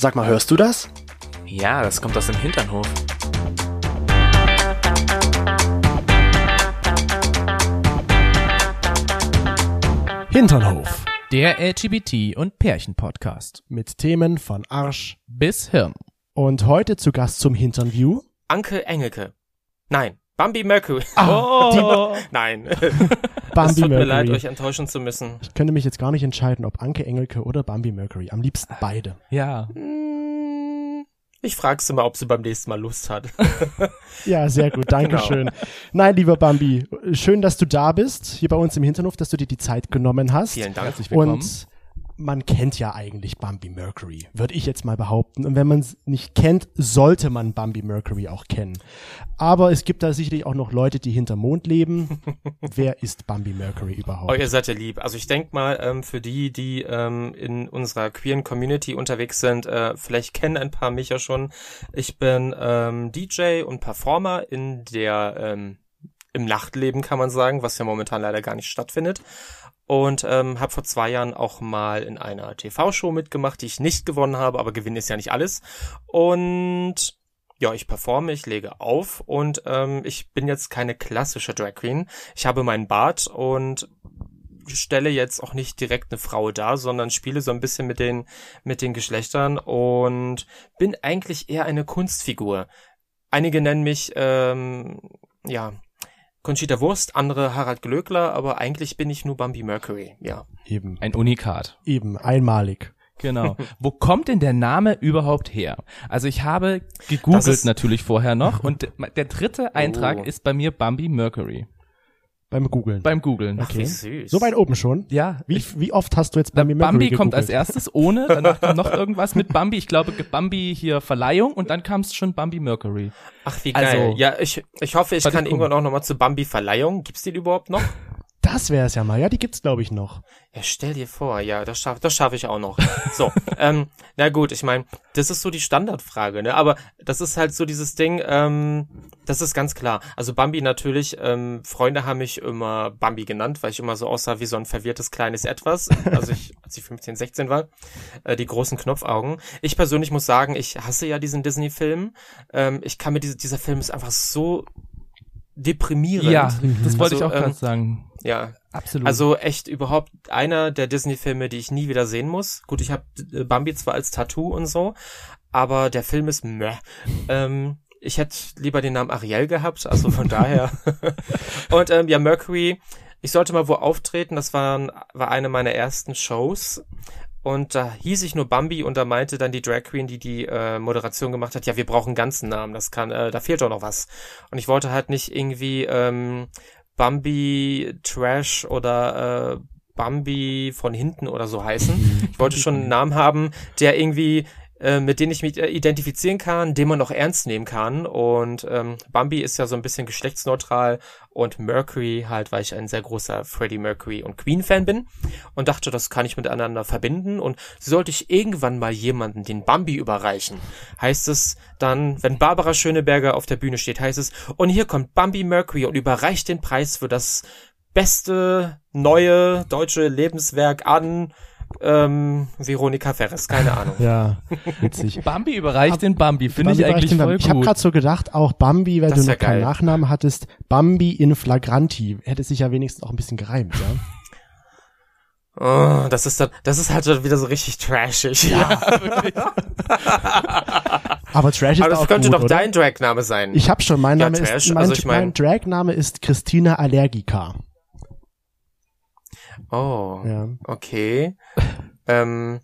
Sag mal, hörst du das? Ja, das kommt aus dem Hinternhof. Hinternhof. Der LGBT- und Pärchen-Podcast. Mit Themen von Arsch Bis Hirn. und heute zu Gast zum Hinternview. Anke Engelke. Nein, Bambi Mercury. Oh, Nein. es Bambi tut mir leid, Mercury. euch enttäuschen zu müssen. Ich könnte mich jetzt gar nicht entscheiden, ob Anke Engelke oder Bambi Mercury. Am liebsten beide. ja. Hm, Ich frage sie mal, ob sie beim nächsten Mal Lust hat. Ja, sehr gut. Dankeschön. Nein, lieber Bambi, schön, dass du da bist, hier bei uns im Hinternhof, dass du dir die Zeit genommen hast. Vielen Dank. Herzlich willkommen. Und man kennt ja eigentlich Bambi Mercury, würde ich jetzt mal behaupten. Und wenn man es nicht kennt, sollte man Bambi Mercury auch kennen. Aber es gibt da sicherlich auch noch Leute, die hinterm Mond leben. Wer ist Bambi Mercury überhaupt? Oh, ihr seid ja lieb. Also ich denk mal, ähm, für die, die ähm, in unserer queeren Community unterwegs sind, äh, vielleicht kennen ein paar mich ja schon. Ich bin ähm, DJ und Performer in der ähm, im Nachtleben kann man sagen, was ja momentan leider gar nicht stattfindet. Und ähm, habe vor zwei Jahren auch mal in einer TV-Show mitgemacht, die ich nicht gewonnen habe, aber gewinnen ist ja nicht alles. Und ja, ich performe, ich lege auf und ähm, ich bin jetzt keine klassische Drag Queen. Ich habe meinen Bart und stelle jetzt auch nicht direkt eine Frau dar, sondern spiele so ein bisschen mit den mit den Geschlechtern und bin eigentlich eher eine Kunstfigur. Einige nennen mich ähm, ja Conchita Wurst, andere Harald Glöckler, aber eigentlich bin ich nur Bambi Mercury. Ja. Eben, Ein Unikat. eben, einmalig. Genau. Wo kommt denn der Name überhaupt her? Also ich habe gegoogelt natürlich vorher noch und der dritte Eintrag Oh. ist bei mir Bambi Mercury. Beim Googlen. Beim Googlen. Okay. Wie süß. So weit oben schon? Ja. Wie, wie oft hast du jetzt Bambi Mercury Bambi kommt als gegoogelt? erstes ohne, danach kommt noch irgendwas mit Bambi. Ich glaube Bambi hier Verleihung und dann kam es schon Bambi Mercury. Ach, wie Also- geil. ja, ich, ich hoffe, ich kann irgendwann auch nochmal zu Bambi Verleihung. Gibt's die überhaupt noch? Das wäre es ja mal. Ja, die gibt's glaube ich noch. Ja, stell dir vor, ja, das schaffe das schaff ich auch noch. So, ähm, na gut, ich meine, das ist so die Standardfrage, ne? Aber das ist halt so dieses Ding, ähm, das ist ganz klar. Also Bambi natürlich, ähm, Freunde haben mich immer Bambi genannt, weil ich immer so aussah wie so ein verwirrtes kleines Etwas. Also ich, als ich 15, 16 war, äh, die großen Knopfaugen. Ich persönlich muss sagen, ich hasse ja diesen Disney-Film. Ähm, ich kann mir diese, dieser Film ist einfach so deprimierend. Ja, das wollte Also, ich auch ähm, gerade sagen. Ja, Absolut. also echt überhaupt einer der Disney-Filme, die ich nie wieder sehen muss. Gut, ich habe Bambi zwar als Tattoo und so, aber der Film ist meh. Ähm, ich hätte lieber den Namen Ariel gehabt, also von daher. und ähm, ja, Mercury, ich sollte mal wo auftreten, das war, war eine meiner ersten Shows. Und da hieß ich nur Bambi und da meinte dann die Drag Queen, die die äh, Moderation gemacht hat, ja, wir brauchen einen ganzen Namen, das kann, äh, da fehlt doch noch was. Und ich wollte halt nicht irgendwie ähm, Bambi Trash oder äh, Bambi von hinten oder so heißen. Ich wollte schon einen Namen haben, der irgendwie äh, mit dem ich mich äh, identifizieren kann, den man auch ernst nehmen kann. Und ähm, Bambi ist ja so ein bisschen geschlechtsneutral und Mercury halt, weil ich ein sehr großer Freddie Mercury und Queen Fan bin und dachte, das kann ich miteinander verbinden. Und sollte ich irgendwann mal jemanden den Bambi überreichen, heißt es dann, wenn Barbara Schöneberger auf der Bühne steht, heißt es, und hier kommt Bambi Mercury und überreicht den Preis für das beste neue deutsche Lebenswerk an ähm, Veronika Ferres, keine Ahnung. Ja, witzig. Bambi überreicht den Bambi, finde ich eigentlich voll Bambi. Ich habe gut. gerade so gedacht, auch Bambi, weil Das du noch keinen geil. Nachnamen hattest, Bambi in Flagranti. Hätte sich ja wenigstens auch ein bisschen gereimt, ja? Oh, das ist dann, das ist halt schon wieder so richtig trashig. Ja, Aber Trash ist aber das auch könnte gut, doch oder? dein Dragname sein. Ich habe schon, mein Ja, Name Trash, ist, mein, also ich mein- mein Dragname ist Christina Allergica. Oh, Ja. okay. ähm,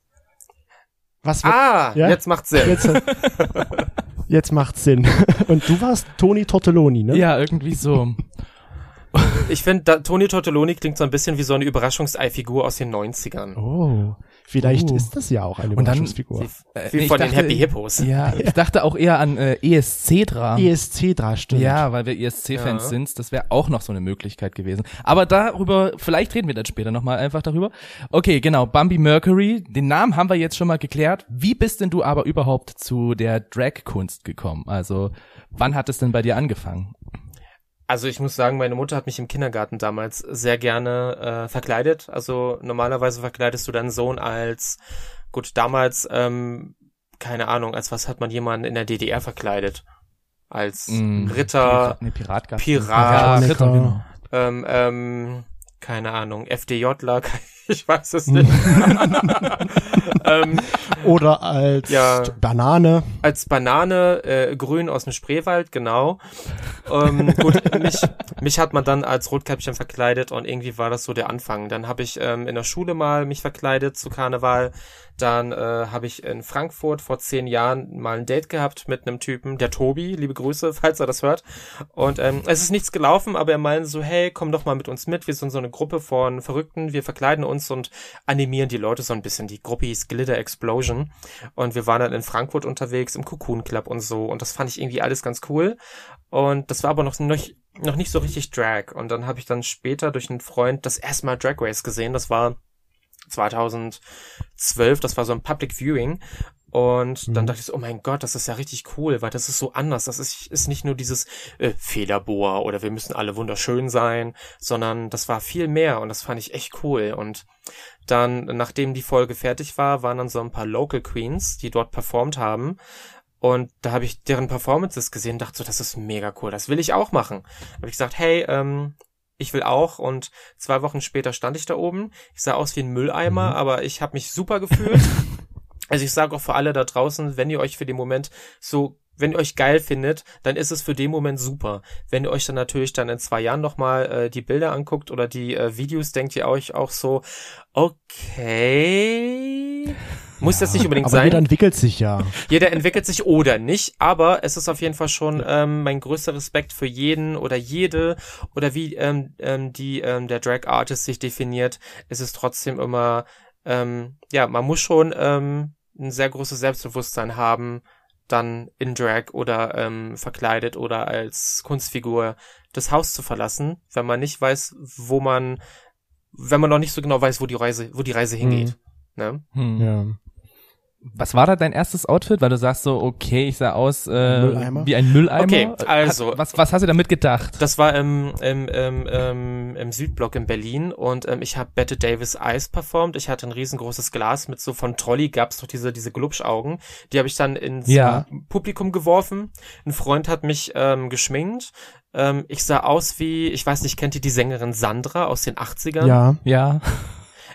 Was wird, ah, Ja? jetzt macht Sinn. jetzt, jetzt macht's Sinn. Und du warst Toni Tortelloni, ne? Ja, irgendwie so. Ich finde, Toni Tortelloni klingt so ein bisschen wie so eine Überraschungsei-Figur aus den 90ern. Oh, vielleicht Uh. ist das ja auch eine Und dann- Überraschungsfigur. Wie, Äh, wie ich von den dachte- Happy Hippos. Ja, ich dachte auch eher an äh, ESC-Dra. ESC da stimmt. Ja, weil wir ESC-Fans Ja. sind, das wäre auch noch so eine Möglichkeit gewesen. Aber darüber, vielleicht reden wir dann später nochmal einfach darüber. Okay, genau, Bambi Mercury, den Namen haben wir jetzt schon mal geklärt. Wie bist denn du aber überhaupt zu der Drag-Kunst gekommen? Also, wann hat es denn bei dir angefangen? Also ich muss sagen, meine Mutter hat mich im Kindergarten damals sehr gerne äh, verkleidet. Also normalerweise verkleidest du deinen Sohn als, gut, damals ähm, keine Ahnung, als was hat man jemanden in der DDR verkleidet? Als Mm, Ritter, Pira- nee. Pirat. Ja, Ritter, genau. ähm, ähm, keine Ahnung, FDJler, ich weiß es nicht. ähm, Oder als Ja. Banane. als Banane, äh, grün aus dem Spreewald, genau. Ähm, gut, mich, mich hat man dann als Rotkäppchen verkleidet und irgendwie war das so der Anfang. Dann habe ich ähm, in der Schule mal mich verkleidet zu Karneval. Dann äh, habe ich in Frankfurt vor zehn Jahren mal ein Date gehabt mit einem Typen, der Tobi, liebe Grüße, falls er das hört. Und ähm, es ist nichts gelaufen, aber er meinte so, hey, komm doch mal mit uns mit. Wir sind so eine Gruppe von Verrückten, wir verkleiden uns und animieren die Leute so ein bisschen. Die Gruppe hieß Glitter Explosion. Und wir waren dann in Frankfurt unterwegs, im Cocoon Club und so. Und das fand ich irgendwie alles ganz cool. Und das war aber noch, noch, noch nicht so richtig Drag. Und dann habe ich dann später durch einen Freund das erste Mal Drag Race gesehen. Das war 2012, das war so ein Public Viewing. Und dann Mhm. dachte ich so, oh mein Gott, das ist ja richtig cool, weil das ist so anders. Das ist, ist nicht nur dieses äh, Federbohr oder wir müssen alle wunderschön sein, sondern das war viel mehr und das fand ich echt cool. Und dann, nachdem die Folge fertig war, waren dann so ein paar Local Queens, die dort performt haben. Und da habe ich deren Performances gesehen und dachte so, das ist mega cool, das will ich auch machen. Da habe ich gesagt, hey, ähm, ich will auch. Und zwei Wochen später stand ich da oben. Ich sah aus wie ein Mülleimer, Mhm. aber ich habe mich super gefühlt. also ich sage auch für alle da draußen, wenn ihr euch für den Moment so wenn ihr euch geil findet, dann ist es für den Moment super. Wenn ihr euch dann natürlich dann in zwei Jahren nochmal äh, die Bilder anguckt oder die äh, Videos, denkt ihr euch auch so, okay, muss das nicht unbedingt Aber sein. jeder entwickelt sich ja. Jeder entwickelt sich oder nicht, aber es ist auf jeden Fall schon ähm, mein größter Respekt für jeden oder jede oder wie ähm, ähm, die ähm, der Drag Artist sich definiert. Es ist trotzdem immer ähm, ja, man muss schon ähm, ein sehr großes Selbstbewusstsein haben, dann in Drag oder ähm, verkleidet oder als Kunstfigur das Haus zu verlassen, wenn man nicht weiß, wo man, wenn man noch nicht so genau weiß, wo die Reise, wo die Reise hingeht. Ne? Hm. ja. Was war da dein erstes Outfit? Weil du sagst so, okay, ich sah aus äh, wie ein Mülleimer. Okay, also- Hat, was, was hast du damit gedacht? Das war im, im, im, im, im Südblock in Berlin und ähm, ich habe Bette Davis Eyes performt. Ich hatte ein riesengroßes Glas mit so von Trolli gab's doch diese diese Glubschaugen. Die habe ich dann ins Ja. Publikum geworfen. Ein Freund hat mich ähm, geschminkt. Ähm, ich sah aus wie, ich weiß nicht, kennt ihr die Sängerin Sandra aus den 80ern? Ja. Ja.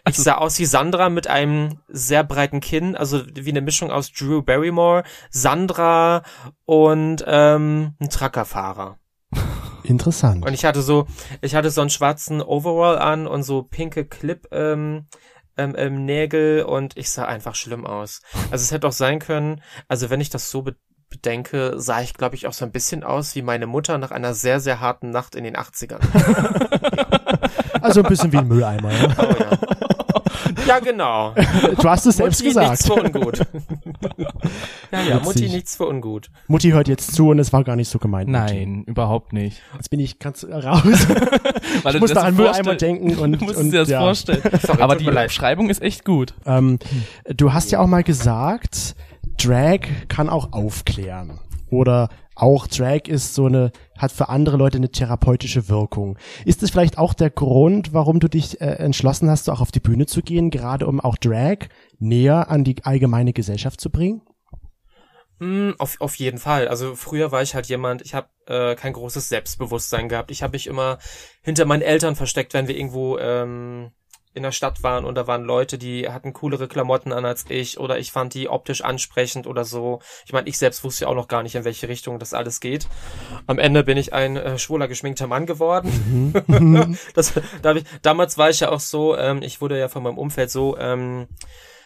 Ich sah aus wie Sandra mit einem sehr breiten Kinn, also wie eine Mischung aus Drew Barrymore, Sandra und ähm, ein Truckerfahrer. Interessant. Und ich hatte so, ich hatte so einen schwarzen Overall an und so pinke Clip ähm, ähm, ähm, Nägel und ich sah einfach schlimm aus. Also es hätte auch sein können, also wenn ich das so be bedenke, sah ich glaube ich auch so ein bisschen aus wie meine Mutter nach einer sehr, sehr harten Nacht in den 80ern. Also ein bisschen wie ein Mülleimer. Ja. Oh, ja. Ja, genau. Du hast es selbst Mutti nichts gesagt. für ungut. ja, ja, Mutti nichts für ungut. Mutti hört jetzt zu und es war gar nicht so gemeint. Mutti. Nein, überhaupt nicht. Jetzt bin ich ganz raus. Weil Ich muss da an Mülleimer denken und, Du musst und dir das ja. vorstellen. Sorry, Aber die. Beschreibung ist echt gut. Ähm, du hast ja auch mal gesagt, Drag kann auch aufklären. Oder auch Drag ist so eine, hat für andere Leute eine therapeutische Wirkung. Ist das vielleicht auch der Grund, warum du dich äh, entschlossen hast, so auch auf die Bühne zu gehen, gerade um auch Drag näher an die allgemeine Gesellschaft zu bringen? Mm, auf, auf jeden Fall. Also früher war ich halt jemand, ich habe äh, kein großes Selbstbewusstsein gehabt. Ich habe mich immer hinter meinen Eltern versteckt, wenn wir irgendwo ähm, in der Stadt waren und da waren Leute, die hatten coolere Klamotten an als ich oder ich fand die optisch ansprechend oder so. Ich meine, ich selbst wusste ja auch noch gar nicht, in welche Richtung das alles geht. Am Ende bin ich ein äh, schwuler, geschminkter Mann geworden. das, da ich, damals war ich ja auch so, ähm, ich wurde ja von meinem Umfeld so, ähm,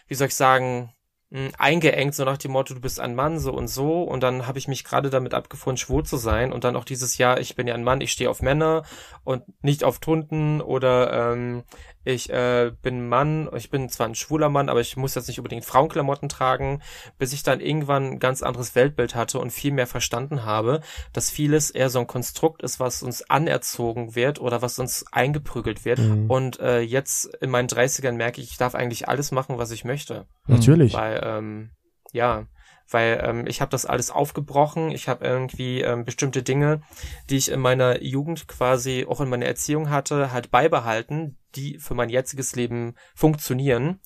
wie soll ich sagen, mh, eingeengt, so nach dem Motto, du bist ein Mann, so und so. Und dann habe ich mich gerade damit abgefunden, schwul zu sein. Und dann auch dieses Jahr, ich bin ja ein Mann, ich stehe auf Männer und nicht auf Tunden oder ähm, ich äh, bin Mann, ich bin zwar ein schwuler Mann, aber ich muss jetzt nicht unbedingt Frauenklamotten tragen, bis ich dann irgendwann ein ganz anderes Weltbild hatte und viel mehr verstanden habe, dass vieles eher so ein Konstrukt ist, was uns anerzogen wird oder was uns eingeprügelt wird. Mhm. Und äh, jetzt in meinen 30ern merke ich, ich darf eigentlich alles machen, was ich möchte. Natürlich. Weil, ähm, ja, weil ähm, ich habe das alles aufgebrochen. Ich habe irgendwie ähm, bestimmte Dinge, die ich in meiner Jugend quasi auch in meiner Erziehung hatte, halt beibehalten, die für mein jetziges Leben funktionieren.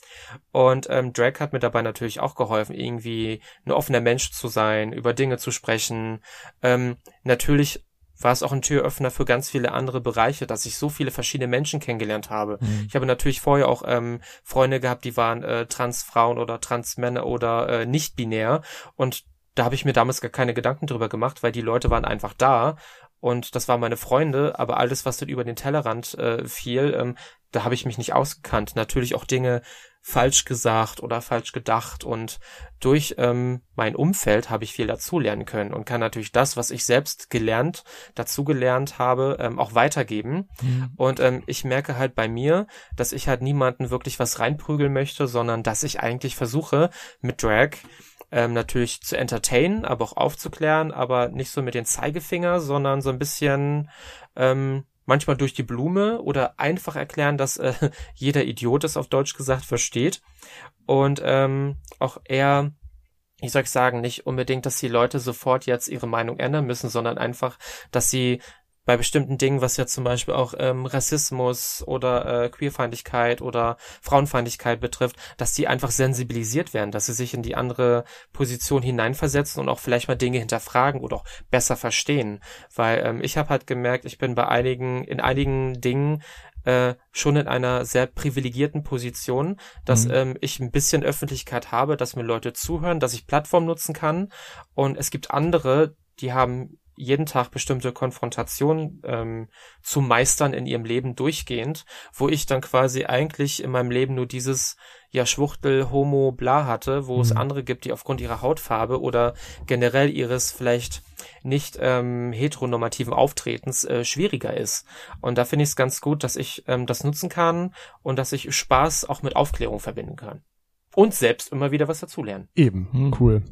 Und ähm, Drag hat mir dabei natürlich auch geholfen, irgendwie ein offener Mensch zu sein, über Dinge zu sprechen. Ähm, natürlich war es auch ein Türöffner für ganz viele andere Bereiche, dass ich so viele verschiedene Menschen kennengelernt habe. Mhm. Ich habe natürlich vorher auch ähm, Freunde gehabt, die waren äh, Transfrauen oder Transmänner oder äh, nicht binär und da habe ich mir damals gar keine Gedanken drüber gemacht, weil die Leute waren einfach da und das waren meine Freunde, aber alles, was dann über den Tellerrand äh, fiel, ähm, da habe ich mich nicht ausgekannt. Natürlich auch Dinge falsch gesagt oder falsch gedacht und durch ähm, mein Umfeld habe ich viel dazulernen können und kann natürlich das, was ich selbst gelernt, dazugelernt habe, ähm, auch weitergeben. Mhm. Und ähm, ich merke halt bei mir, dass ich halt niemanden wirklich was reinprügeln möchte, sondern dass ich eigentlich versuche, mit Drag ähm, natürlich zu entertainen, aber auch aufzuklären, aber nicht so mit den Zeigefinger, sondern so ein bisschen ähm, manchmal durch die Blume oder einfach erklären, dass äh, jeder Idiot es auf Deutsch gesagt versteht. Und ähm, auch eher ich soll ich sagen, nicht unbedingt, dass die Leute sofort jetzt ihre Meinung ändern müssen, sondern einfach, dass sie bei bestimmten Dingen, was ja zum Beispiel auch ähm, Rassismus oder äh, Queerfeindlichkeit oder Frauenfeindlichkeit betrifft, dass die einfach sensibilisiert werden, dass sie sich in die andere Position hineinversetzen und auch vielleicht mal Dinge hinterfragen oder auch besser verstehen. Weil ähm, ich habe halt gemerkt, ich bin bei einigen, in einigen Dingen äh, schon in einer sehr privilegierten Position, dass mhm. ähm, ich ein bisschen Öffentlichkeit habe, dass mir Leute zuhören, dass ich Plattform nutzen kann. Und es gibt andere, die haben jeden Tag bestimmte Konfrontationen ähm, zu meistern in ihrem Leben durchgehend, wo ich dann quasi eigentlich in meinem Leben nur dieses ja Schwuchtel, Homo, bla hatte, wo mhm. es andere gibt, die aufgrund ihrer Hautfarbe oder generell ihres vielleicht nicht ähm, heteronormativen Auftretens äh, schwieriger ist. Und da finde ich es ganz gut, dass ich ähm, das nutzen kann und dass ich Spaß auch mit Aufklärung verbinden kann. Und selbst immer wieder was dazulernen. Eben, mhm. cool.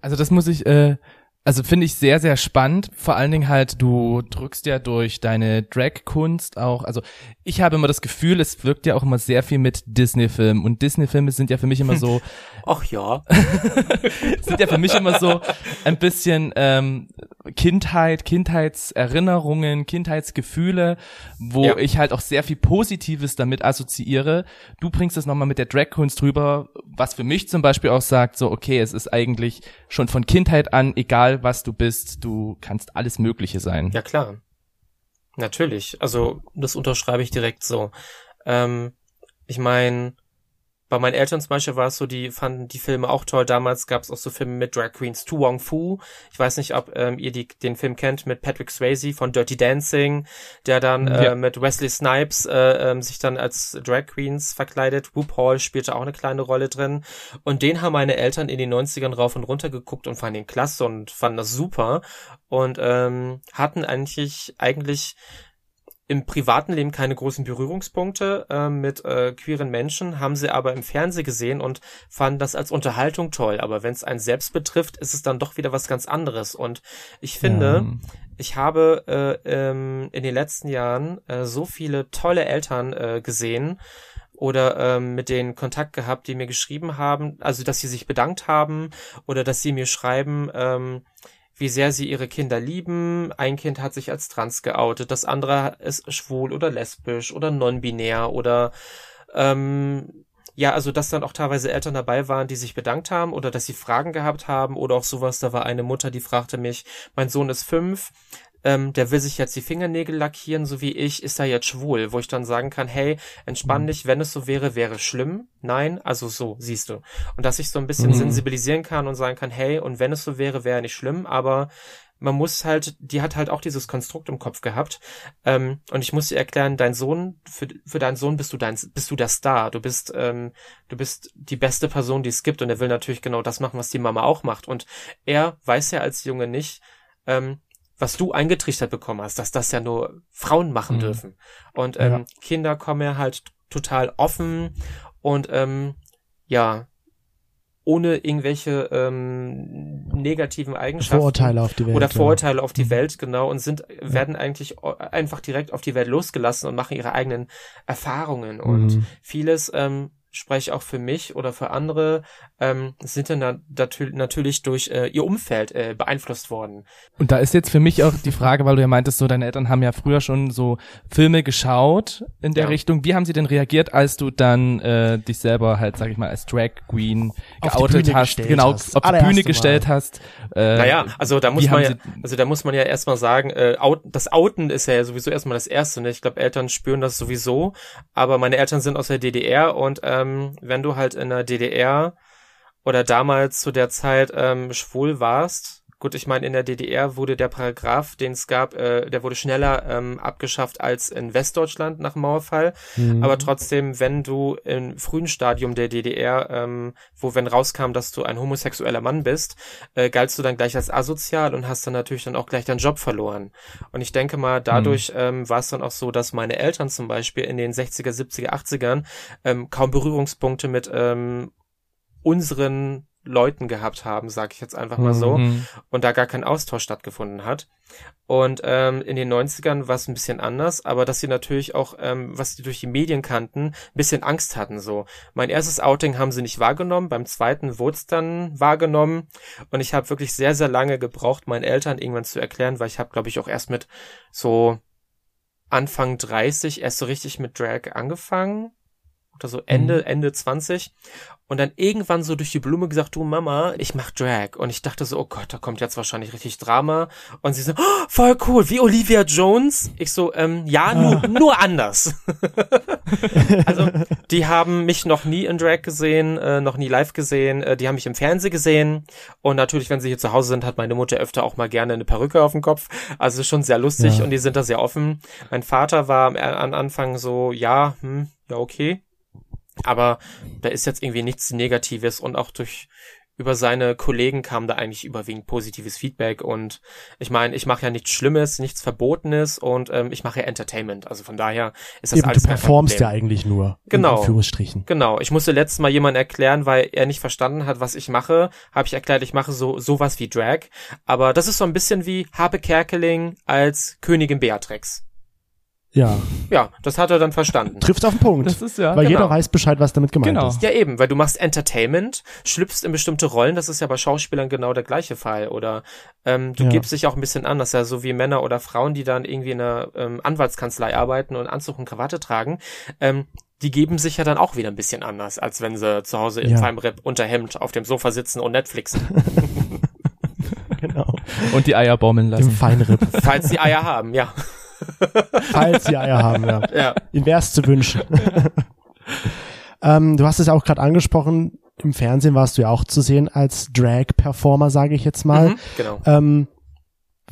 Also das muss ich äh, also finde ich sehr, sehr spannend. Vor allen Dingen halt, du drückst ja durch deine Drag-Kunst auch, also ich habe immer das Gefühl, es wirkt ja auch immer sehr viel mit Disney-Filmen und Disney-Filme sind ja für mich immer so. Ach ja. sind ja für mich immer so ein bisschen ähm, Kindheit, Kindheitserinnerungen, Kindheitsgefühle, wo ja. ich halt auch sehr viel Positives damit assoziiere. Du bringst das nochmal mit der Drag-Kunst rüber, was für mich zum Beispiel auch sagt, so okay, es ist eigentlich schon von Kindheit an, egal was du bist, du kannst alles Mögliche sein. Ja klar. Natürlich. Also das unterschreibe ich direkt so. Ähm, ich meine, bei meinen Eltern zum Beispiel war es so, die fanden die Filme auch toll. Damals gab es auch so Filme mit Drag Queens. Tu Wong Fu. Ich weiß nicht, ob ähm, ihr die, den Film kennt mit Patrick Swayze von Dirty Dancing, der dann ja. äh, mit Wesley Snipes äh, ähm, sich dann als Drag Queens verkleidet. RuPaul spielte auch eine kleine Rolle drin. Und den haben meine Eltern in den 90ern rauf und runter geguckt und fanden den klasse und fanden das super. Und ähm, hatten eigentlich, eigentlich im privaten Leben keine großen Berührungspunkte äh, mit äh, queeren Menschen, haben sie aber im Fernsehen gesehen und fanden das als Unterhaltung toll. Aber wenn es einen selbst betrifft, ist es dann doch wieder was ganz anderes. Und ich finde, ja. ich habe äh, ähm, in den letzten Jahren äh, so viele tolle Eltern äh, gesehen, oder ähm, mit denen Kontakt gehabt, die mir geschrieben haben, also dass sie sich bedankt haben oder dass sie mir schreiben, ähm, wie sehr sie ihre Kinder lieben. Ein Kind hat sich als trans geoutet, das andere ist schwul oder lesbisch oder non-binär oder ähm, ja, also dass dann auch teilweise Eltern dabei waren, die sich bedankt haben oder dass sie Fragen gehabt haben oder auch sowas. Da war eine Mutter, die fragte mich, mein Sohn ist fünf, ähm, der will sich jetzt die Fingernägel lackieren, so wie ich, ist er jetzt schwul, wo ich dann sagen kann, hey, entspann mhm. dich, wenn es so wäre, wäre schlimm. Nein, also so, siehst du. Und dass ich so ein bisschen mhm. sensibilisieren kann und sagen kann, hey, und wenn es so wäre, wäre nicht schlimm, aber man muss halt, die hat halt auch dieses Konstrukt im Kopf gehabt. Ähm, und ich muss ihr erklären, dein Sohn, für, für deinen Sohn bist du dein, bist du der Star. Du bist, ähm, du bist die beste Person, die es gibt. Und er will natürlich genau das machen, was die Mama auch macht. Und er weiß ja als Junge nicht, ähm, was du eingetrichtert bekommen hast, dass das ja nur Frauen machen mhm. dürfen. Und ähm, ja. Kinder kommen ja halt total offen und ähm, ja, ohne irgendwelche ähm, negativen Eigenschaften Vorurteile auf die Welt oder Vorurteile ja. auf die mhm. Welt genau und sind werden eigentlich einfach direkt auf die Welt losgelassen und machen ihre eigenen Erfahrungen und mhm. vieles ähm, spreche auch für mich oder für andere ähm, sind dann na natürlich durch äh, ihr Umfeld äh, beeinflusst worden. Und da ist jetzt für mich auch die Frage, weil du ja meintest, so deine Eltern haben ja früher schon so Filme geschaut in der Ja. Richtung. Wie haben sie denn reagiert, als du dann äh, dich selber halt, sag ich mal, als Drag Queen Auf die geoutet hast, genau, hast. auf die Bühne Mal. gestellt hast? Äh, Naja, also da muss man ja, also da muss man ja erstmal sagen, äh, out, das Outen ist ja sowieso erstmal das Erste. Ne? Ich glaube, Eltern spüren das sowieso, aber meine Eltern sind aus der DDR und ähm, wenn du halt in der DDR oder damals zu der Zeit ähm, schwul warst, gut, ich meine, in der DDR wurde der Paragraph, den es gab, äh, der wurde schneller ähm, abgeschafft als in Westdeutschland nach dem Mauerfall. Mhm. Aber trotzdem, wenn du im frühen Stadium der DDR, ähm, wo wenn rauskam, dass du ein homosexueller Mann bist, äh, galtst du dann gleich als asozial und hast dann natürlich dann auch gleich deinen Job verloren. Und ich denke mal, dadurch ähm, war es dann auch so, dass meine Eltern zum Beispiel in den 60er, 70er, 80ern ähm, kaum Berührungspunkte mit ähm, unseren Leuten gehabt haben, sage ich jetzt einfach mal so Mhm. und da gar kein Austausch stattgefunden hat. Und ähm, in den 90ern war es ein bisschen anders, aber dass sie natürlich auch, ähm, was sie durch die Medien kannten, ein bisschen Angst hatten so. Mein erstes Outing haben sie nicht wahrgenommen, beim zweiten wurde es dann wahrgenommen und ich habe wirklich sehr, sehr lange gebraucht, meinen Eltern irgendwann zu erklären, weil ich habe, glaube ich, auch erst mit so Anfang 30 erst so richtig mit Drag angefangen oder so Ende, Ende 20 und dann irgendwann so durch die Blume gesagt, du Mama, ich mach Drag. Und ich dachte so, oh Gott, da kommt jetzt wahrscheinlich richtig Drama. Und sie so, oh, voll cool, wie Olivia Jones. Ich so, ähm, ja, nur, nur anders. also, die haben mich noch nie in Drag gesehen, äh, noch nie live gesehen. Äh, die haben mich im Fernsehen gesehen. Und natürlich, wenn sie hier zu Hause sind, hat meine Mutter öfter auch mal gerne eine Perücke auf dem Kopf. Also ist schon sehr lustig Ja. und die sind da sehr offen. Mein Vater war am am Anfang so, ja, hm, ja, okay. Aber da ist jetzt irgendwie nichts Negatives und auch durch über seine Kollegen kam da eigentlich überwiegend positives Feedback und ich meine, ich mache ja nichts Schlimmes, nichts Verbotenes und ähm, ich mache ja Entertainment. Also von daher ist das Eben, du alles kein performst ja eigentlich nur. Genau. In Anführungsstrichen. Genau, ich musste letztes Mal jemand erklären, weil er nicht verstanden hat, was ich mache. Habe ich erklärt, ich mache so sowas wie Drag, aber das ist so ein bisschen wie Habe Kerkeling als Königin Beatrix. Ja. Ja, das hat er dann verstanden. Trifft auf den Punkt. Das ist ja. weil genau. jeder weiß Bescheid, was damit gemeint Genau. ist. Ja, eben, weil du machst Entertainment, schlüpfst in bestimmte Rollen, das ist ja bei Schauspielern genau der gleiche Fall. Oder ähm, du Ja. gibst dich auch ein bisschen an, das ist ja so wie Männer oder Frauen, die dann irgendwie in einer ähm, Anwaltskanzlei arbeiten und Anzug und Krawatte tragen. Ähm, die geben sich ja dann auch wieder ein bisschen anders, als wenn sie zu Hause im Ja. Feimrip unter Hemd auf dem Sofa sitzen und Netflixen, Genau. Und die Eier baumeln Dem lassen. Feinripp. falls sie Eier haben, ja. Falls sie Eier haben, ja. Ja, Ihnen wär's zu wünschen. ähm, du hast es ja auch gerade angesprochen, im Fernsehen warst du ja auch zu sehen als Drag-Performer, sage ich jetzt mal. mhm, genau. Ähm,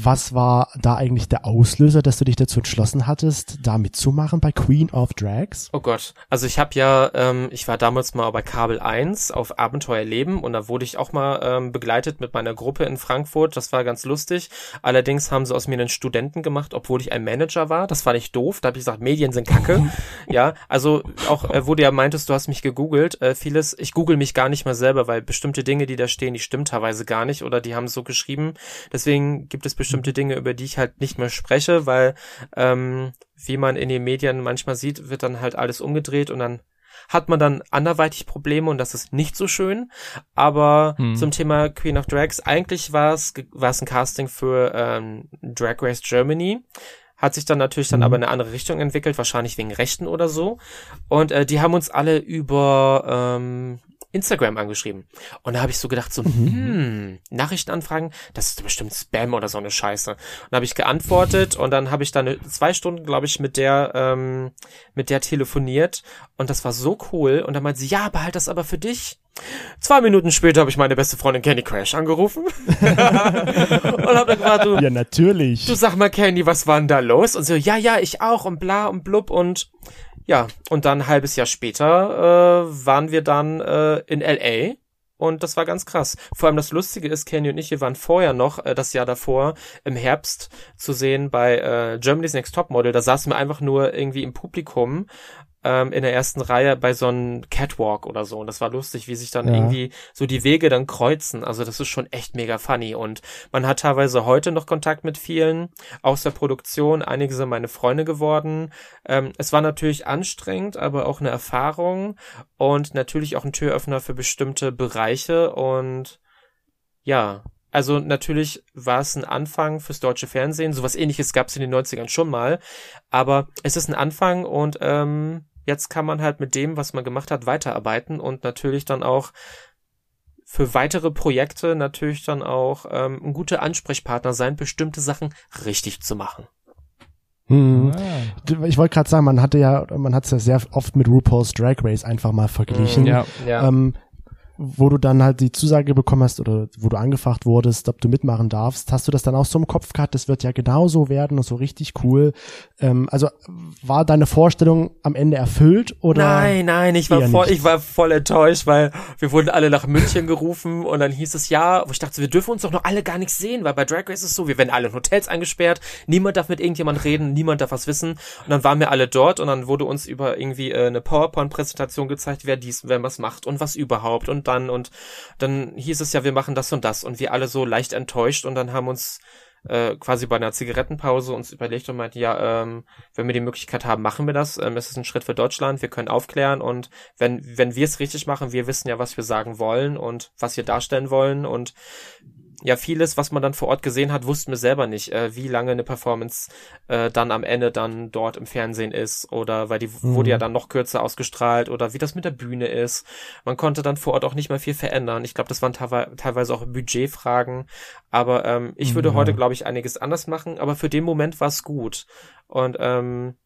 was war da eigentlich der Auslöser, dass du dich dazu entschlossen hattest, da mitzumachen bei Queen of Drags? Oh Gott. Also ich habe ja, ähm, ich war damals mal bei Kabel 1 auf Abenteuer Leben und da wurde ich auch mal ähm, begleitet mit meiner Gruppe in Frankfurt. Das war ganz lustig. Allerdings haben sie aus mir einen Studenten gemacht, obwohl ich ein Manager war. Das war nicht doof. Da habe ich gesagt, Medien sind Kacke. ja, also auch, äh, wo du ja meintest, du hast mich gegoogelt. Äh, vieles, ich google mich gar nicht mal selber, weil bestimmte Dinge, die da stehen, die stimmen teilweise gar nicht oder die haben so geschrieben. Deswegen gibt es bestimmte Dinge, über die ich halt nicht mehr spreche, weil ähm, wie man in den Medien manchmal sieht, wird dann halt alles umgedreht und dann hat man dann anderweitig Probleme und das ist nicht so schön. Aber Hm. zum Thema Queen of Drags, eigentlich war es war es ein Casting für ähm, Drag Race Germany. Hat sich dann natürlich dann Mhm. aber in eine andere Richtung entwickelt, wahrscheinlich wegen Rechten oder so. Und äh, die haben uns alle über ähm, Instagram angeschrieben. Und da habe ich so gedacht, so, hm, Nachrichtenanfragen, das ist bestimmt Spam oder so eine Scheiße. Und da habe ich geantwortet und dann habe ich dann zwei Stunden, glaube ich, mit der, ähm, mit der telefoniert. Und das war so cool. Und dann meinte sie, ja, behalt das aber für dich. Zwei Minuten später habe ich meine beste Freundin Candy Crash angerufen. und habe dann gefragt, du, Ja, natürlich. du sag mal, Candy, was war denn da los? Und so, ja, ja, ich auch und bla und blub und ja, und dann ein halbes Jahr später äh, waren wir dann äh, in LA und das war ganz krass. Vor allem das Lustige ist, Candy und ich, wir waren vorher noch, äh, das Jahr davor, im Herbst zu sehen bei äh, Germany's Next Top Model. Da saßen wir einfach nur irgendwie im Publikum ähm, in der ersten Reihe bei so einem Catwalk oder so. Und das war lustig, wie sich dann Ja. irgendwie so die Wege dann kreuzen. Also das ist schon echt mega funny. Und man hat teilweise heute noch Kontakt mit vielen aus der Produktion. Einige sind meine Freunde geworden. Ähm, es war natürlich anstrengend, aber auch eine Erfahrung und natürlich auch ein Türöffner für bestimmte Bereiche. Und ja, also natürlich war es ein Anfang fürs deutsche Fernsehen. Sowas ähnliches gab es in den 90ern schon mal. Aber es ist ein Anfang und ähm, jetzt kann man halt mit dem, was man gemacht hat, weiterarbeiten und natürlich dann auch für weitere Projekte natürlich dann auch ähm, ein guter Ansprechpartner sein, bestimmte Sachen richtig zu machen. Hm. Ah. Ich wollte gerade sagen, man hatte ja, man hat es ja sehr oft mit RuPaul's Drag Race einfach mal verglichen. Ja. Ja. Ähm, wo du dann halt die Zusage bekommen hast oder wo du angefragt wurdest, ob du mitmachen darfst, hast du das dann auch so im Kopf gehabt, das wird ja genauso werden und so richtig cool. Ähm, also war deine Vorstellung am Ende erfüllt oder? Nein, nein, ich war voll, nicht? ich war voll enttäuscht, weil wir wurden alle nach München gerufen und dann hieß es ja, wo ich dachte, wir dürfen uns doch noch alle gar nichts sehen, weil bei Drag Race ist es so, wir werden alle in Hotels eingesperrt, niemand darf mit irgendjemand reden, niemand darf was wissen und dann waren wir alle dort und dann wurde uns über irgendwie äh, eine PowerPoint-Präsentation gezeigt, wer dies, wer was macht und was überhaupt und dann und dann hieß es ja, wir machen das und das und wir alle so leicht enttäuscht und dann haben uns äh, quasi bei einer Zigarettenpause uns überlegt und meinte, ja, ähm, wenn wir die Möglichkeit haben, machen wir das. Ähm, es ist ein Schritt für Deutschland, wir können aufklären und wenn, wenn wir es richtig machen, wir wissen ja, was wir sagen wollen und was wir darstellen wollen und ja, vieles, was man dann vor Ort gesehen hat, wussten wir selber nicht, äh, wie lange eine Performance äh, dann am Ende dann dort im Fernsehen ist oder weil die Mhm. wurde ja dann noch kürzer ausgestrahlt oder wie das mit der Bühne ist. Man konnte dann vor Ort auch nicht mehr viel verändern. Ich glaube, das waren teilwe- teilweise auch Budgetfragen, aber ähm, ich würde Ja. heute, glaube ich, einiges anders machen, aber für den Moment war es gut. Und ähm,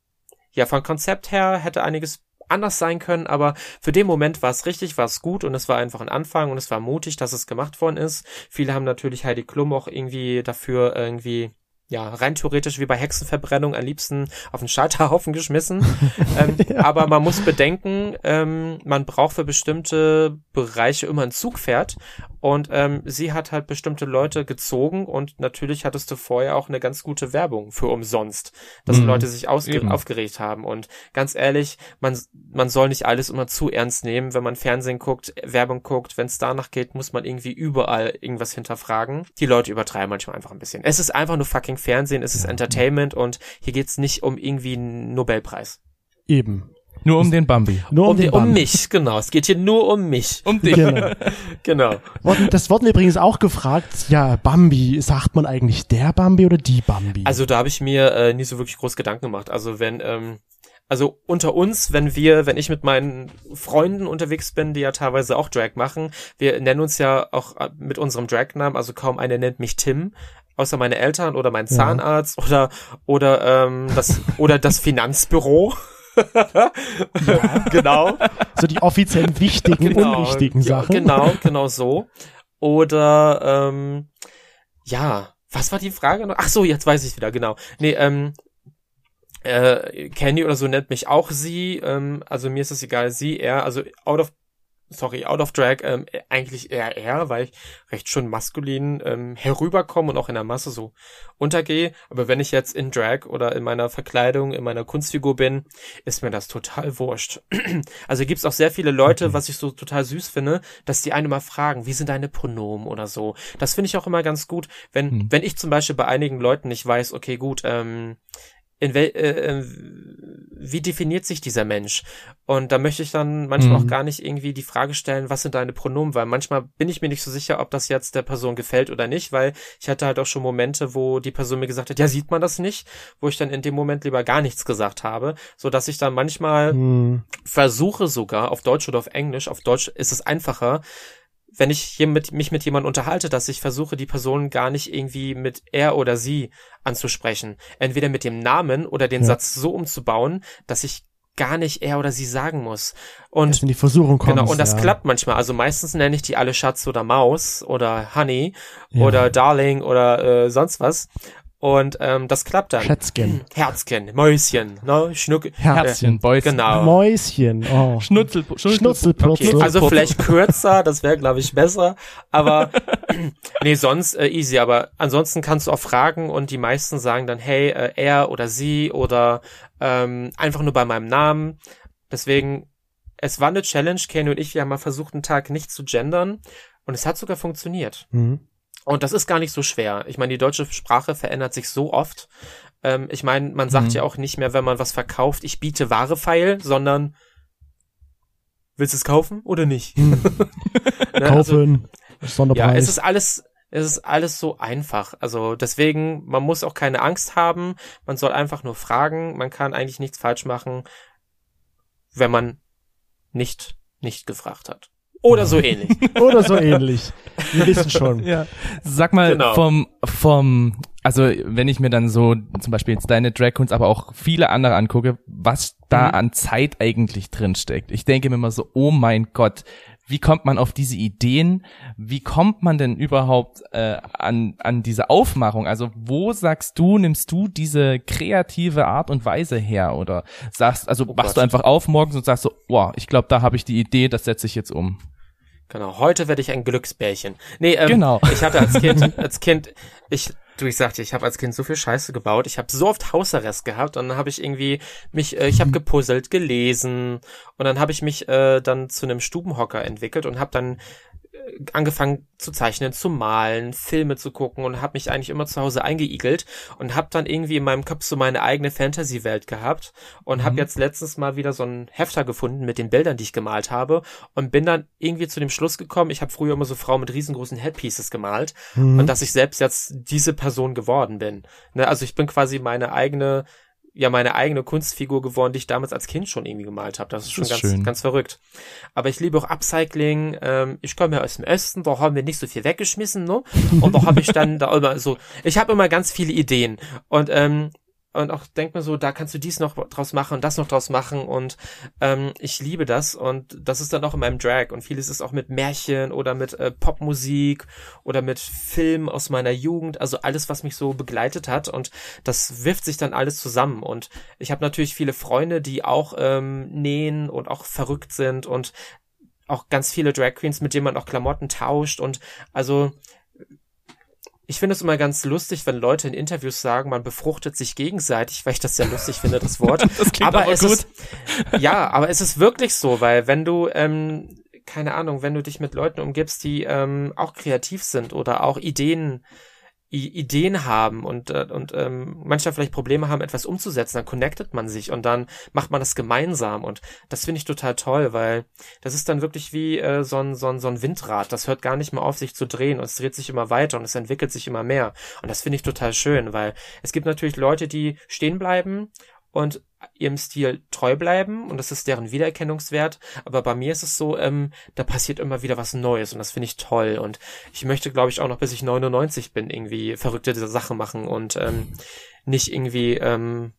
ja, vom Konzept her hätte einiges anders sein können, aber für den Moment war es richtig, war es gut und es war einfach ein Anfang und es war mutig, dass es gemacht worden ist. Viele haben natürlich Heidi Klum auch irgendwie dafür irgendwie ja, rein theoretisch wie bei Hexenverbrennung am liebsten auf den Scheiterhaufen geschmissen. ähm, Aber man muss bedenken, ähm, man braucht für bestimmte Bereiche immer ein Zugpferd. Und ähm, sie hat halt bestimmte Leute gezogen und natürlich hattest du vorher auch eine ganz gute Werbung für umsonst, dass Mhm. Leute sich Eben. aufgeregt haben. Und ganz ehrlich, man, man soll nicht alles immer zu ernst nehmen, wenn man Fernsehen guckt, Werbung guckt. Wenn es danach geht, muss man irgendwie überall irgendwas hinterfragen. Die Leute übertreiben manchmal einfach ein bisschen. Es ist einfach nur fucking Fernsehen, es ist Entertainment und hier geht's nicht um irgendwie einen Nobelpreis. Eben. Nur um den Bambi. Nur um, Um, den die, um Bambi. mich, genau. Es geht hier nur um mich. Um dich. Genau. Genau. Worden- Das wurden übrigens auch gefragt, ja, Bambi, sagt man eigentlich der Bambi oder die Bambi? Also da habe ich mir äh, nie so wirklich groß Gedanken gemacht. Also wenn, ähm, also unter uns, wenn wir, wenn ich mit meinen Freunden unterwegs bin, die ja teilweise auch Drag machen, wir nennen uns ja auch äh, mit unserem Dragnamen, also kaum einer nennt mich Tim, außer meine Eltern oder mein Ja. Zahnarzt oder oder ähm, das oder das Finanzbüro. genau. so die offiziellen wichtigen, unwichtigen ja, Sachen. Genau, genau so. Oder ähm, ja, was war die Frage noch? Ach so, jetzt weiß ich wieder, genau. Nee, ähm, äh, Candy oder so nennt mich auch sie. Ähm, also mir ist es egal, sie, er. Also out of sorry, out of drag, ähm, eigentlich eher er, weil ich recht schon maskulin ähm, herüberkomme und auch in der Masse so untergehe. Aber wenn ich jetzt in Drag oder in meiner Verkleidung, in meiner Kunstfigur bin, ist mir das total wurscht. Also gibt's auch sehr viele Leute, was ich so total süß finde, dass die einen mal fragen, wie sind deine Pronomen oder so. Das finde ich auch immer ganz gut, wenn, Hm. wenn ich zum Beispiel bei einigen Leuten nicht weiß, okay, gut, ähm, in wel, äh, äh, wie definiert sich dieser Mensch? Und da möchte ich dann manchmal Mhm. auch gar nicht irgendwie die Frage stellen, was sind deine Pronomen? Weil manchmal bin ich mir nicht so sicher, ob das jetzt der Person gefällt oder nicht, weil ich hatte halt auch schon Momente, wo die Person mir gesagt hat, ja, sieht man das nicht? Wo ich dann in dem Moment lieber gar nichts gesagt habe, so dass ich dann manchmal Hm, versuche sogar auf Deutsch oder auf Englisch, auf Deutsch ist es einfacher, wenn ich hier mit, mich mit jemandem unterhalte, dass ich versuche, die Person gar nicht irgendwie mit er oder sie anzusprechen. Entweder mit dem Namen oder den Ja. Satz so umzubauen, dass ich gar nicht er oder sie sagen muss. Und erst in die Versuchung kommst. Genau, und das ja. klappt manchmal. Also meistens nenne ich die alle Schatz oder Maus oder Honey Ja. oder Darling oder äh, sonst was. Und ähm, das klappt dann. Schätzchen. Herzchen, Mäuschen, ne, Schnuck. Herzchen, Boys. Genau. Mäuschen. Oh. Schnutzel, Schnutzel. Okay, also vielleicht kürzer, das wäre, glaube ich, besser. Aber nee, sonst äh, easy. Aber ansonsten kannst du auch fragen und die meisten sagen dann, hey, äh, er oder sie oder ähm, einfach nur bei meinem Namen. Deswegen, es war eine Challenge. Kenny und ich, wir haben mal versucht, einen Tag nicht zu gendern. Und es hat sogar funktioniert. Mhm. Und das ist gar nicht so schwer. Ich meine, die deutsche Sprache verändert sich so oft. Ähm, ich meine, man sagt Mhm. ja auch nicht mehr, wenn man was verkauft, ich biete Ware feil, sondern willst du es kaufen oder nicht? Hm. Ne, also, Kaufen, ja, Sonderpreis. es ist alles, es ist alles so einfach. Also deswegen, man muss auch keine Angst haben. Man soll einfach nur fragen. Man kann eigentlich nichts falsch machen, wenn man nicht, nicht gefragt hat. Oder so ähnlich. Oder so ähnlich. Wir wissen schon. Ja. Sag mal, Genau. vom, vom, also wenn ich mir dann so zum Beispiel jetzt deine Drag Queens, aber auch viele andere angucke, was da Mhm. an Zeit eigentlich drin steckt. Ich denke mir immer so, oh mein Gott, wie kommt man auf diese Ideen? Wie kommt man denn überhaupt äh, an, an diese Aufmachung? Also wo sagst du, nimmst du diese kreative Art und Weise her? Oder sagst, also Oh machst Gott. du einfach auf morgens und sagst so, wow, ich glaube, da habe ich die Idee, das setze ich jetzt um. Genau, heute werde ich ein Glücksbärchen. Nee, ähm, Genau. ich hatte als Kind, als Kind, ich, du, ich sagte, ich habe als Kind so viel Scheiße gebaut. Ich habe so oft Hausarrest gehabt und dann habe ich irgendwie mich, äh, ich habe gepuzzelt, gelesen und dann habe ich mich äh, dann zu einem Stubenhocker entwickelt und habe dann angefangen zu zeichnen, zu malen, Filme zu gucken und habe mich eigentlich immer zu Hause eingeigelt und habe dann irgendwie in meinem Kopf so meine eigene Fantasy-Welt gehabt und habe Mhm. jetzt letztens mal wieder so einen Hefter gefunden mit den Bildern, die ich gemalt habe und bin dann irgendwie zu dem Schluss gekommen, ich habe früher immer so Frauen mit riesengroßen Headpieces gemalt Mhm. und dass ich selbst jetzt diese Person geworden bin. Ne, also ich bin quasi meine eigene ja meine eigene Kunstfigur geworden, die ich damals als Kind schon irgendwie gemalt habe. Das ist schon ist ganz, schön. ganz verrückt. Aber ich liebe auch Upcycling. Ähm, ich komme ja aus dem Osten, da haben wir nicht so viel weggeschmissen, ne? Und da habe ich dann da immer so, ich habe immer ganz viele Ideen und ähm, und auch denk mir so, da kannst du dies noch draus machen und das noch draus machen und ähm, ich liebe das und das ist dann auch in meinem Drag und vieles ist auch mit Märchen oder mit äh, Popmusik oder mit Film aus meiner Jugend, also alles, was mich so begleitet hat und das wirft sich dann alles zusammen und ich habe natürlich viele Freunde, die auch ähm, nähen und auch verrückt sind und auch ganz viele Drag Queens, mit denen man auch Klamotten tauscht und also ich finde es immer ganz lustig, wenn Leute in Interviews sagen, man befruchtet sich gegenseitig, weil ich das sehr lustig finde, das Wort. Das klingt aber es gut. ist ja, aber es ist wirklich so, weil wenn du ähm, keine Ahnung, wenn du dich mit Leuten umgibst, die ähm, auch kreativ sind oder auch Ideen I Ideen haben und äh, und ähm, manchmal vielleicht Probleme haben, etwas umzusetzen, dann connectet man sich und dann macht man das gemeinsam und das finde ich total toll, weil das ist dann wirklich wie äh, so ein so ein so ein Windrad, das hört gar nicht mehr auf sich zu drehen und es dreht sich immer weiter und es entwickelt sich immer mehr und das finde ich total schön, weil es gibt natürlich Leute, die stehen bleiben und ihrem Stil treu bleiben und das ist deren Wiedererkennungswert. Aber bei mir ist es so, ähm, da passiert immer wieder was Neues und das finde ich toll. Und ich möchte, glaube ich, auch noch bis ich 99 bin, irgendwie verrückte Sachen machen und ähm, nicht irgendwie, ähm,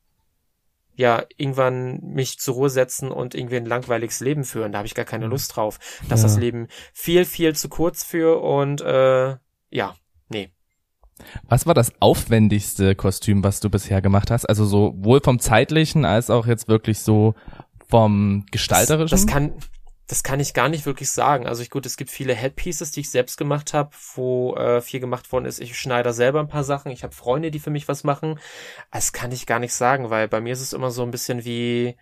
ja, irgendwann mich zur Ruhe setzen und irgendwie ein langweiliges Leben führen. Da habe ich gar keine Lust drauf. Da ist Ja. das Leben viel, viel zu kurz für und äh, ja. Was war das aufwendigste Kostüm, was du bisher gemacht hast? Also sowohl vom zeitlichen als auch jetzt wirklich so vom gestalterischen? Das, das kann, das kann ich gar nicht wirklich sagen. Also ich, gut, es gibt viele Headpieces, die ich selbst gemacht habe, wo äh, viel gemacht worden ist. Ich schneide selber ein paar Sachen. Ich habe Freunde, die für mich was machen. Das kann ich gar nicht sagen, weil bei mir ist es immer so ein bisschen wie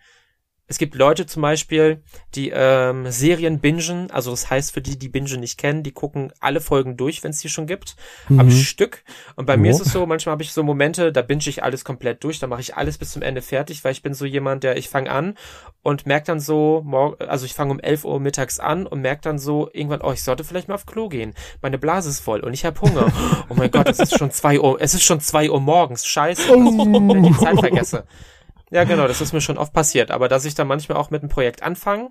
es gibt Leute zum Beispiel, die ähm, Serien bingen, also das heißt für die, die Bingen nicht kennen, die gucken alle Folgen durch, wenn es die schon gibt, am Mhm. Stück. Und bei mir Jo. ist es so, manchmal habe ich so Momente, da binge ich alles komplett durch, da mache ich alles bis zum Ende fertig, weil ich bin so jemand, der ich fange an und merke dann so, also ich fange um 11 Uhr mittags an und merke dann so irgendwann, oh, ich sollte vielleicht mal auf Klo gehen. Meine Blase ist voll und ich habe Hunger. Oh mein Gott, es ist schon zwei Uhr, es ist schon zwei Uhr morgens. Scheiße, dass ich die Zeit vergesse. Ja, genau, das ist mir schon oft passiert. Aber dass ich dann manchmal auch mit einem Projekt anfange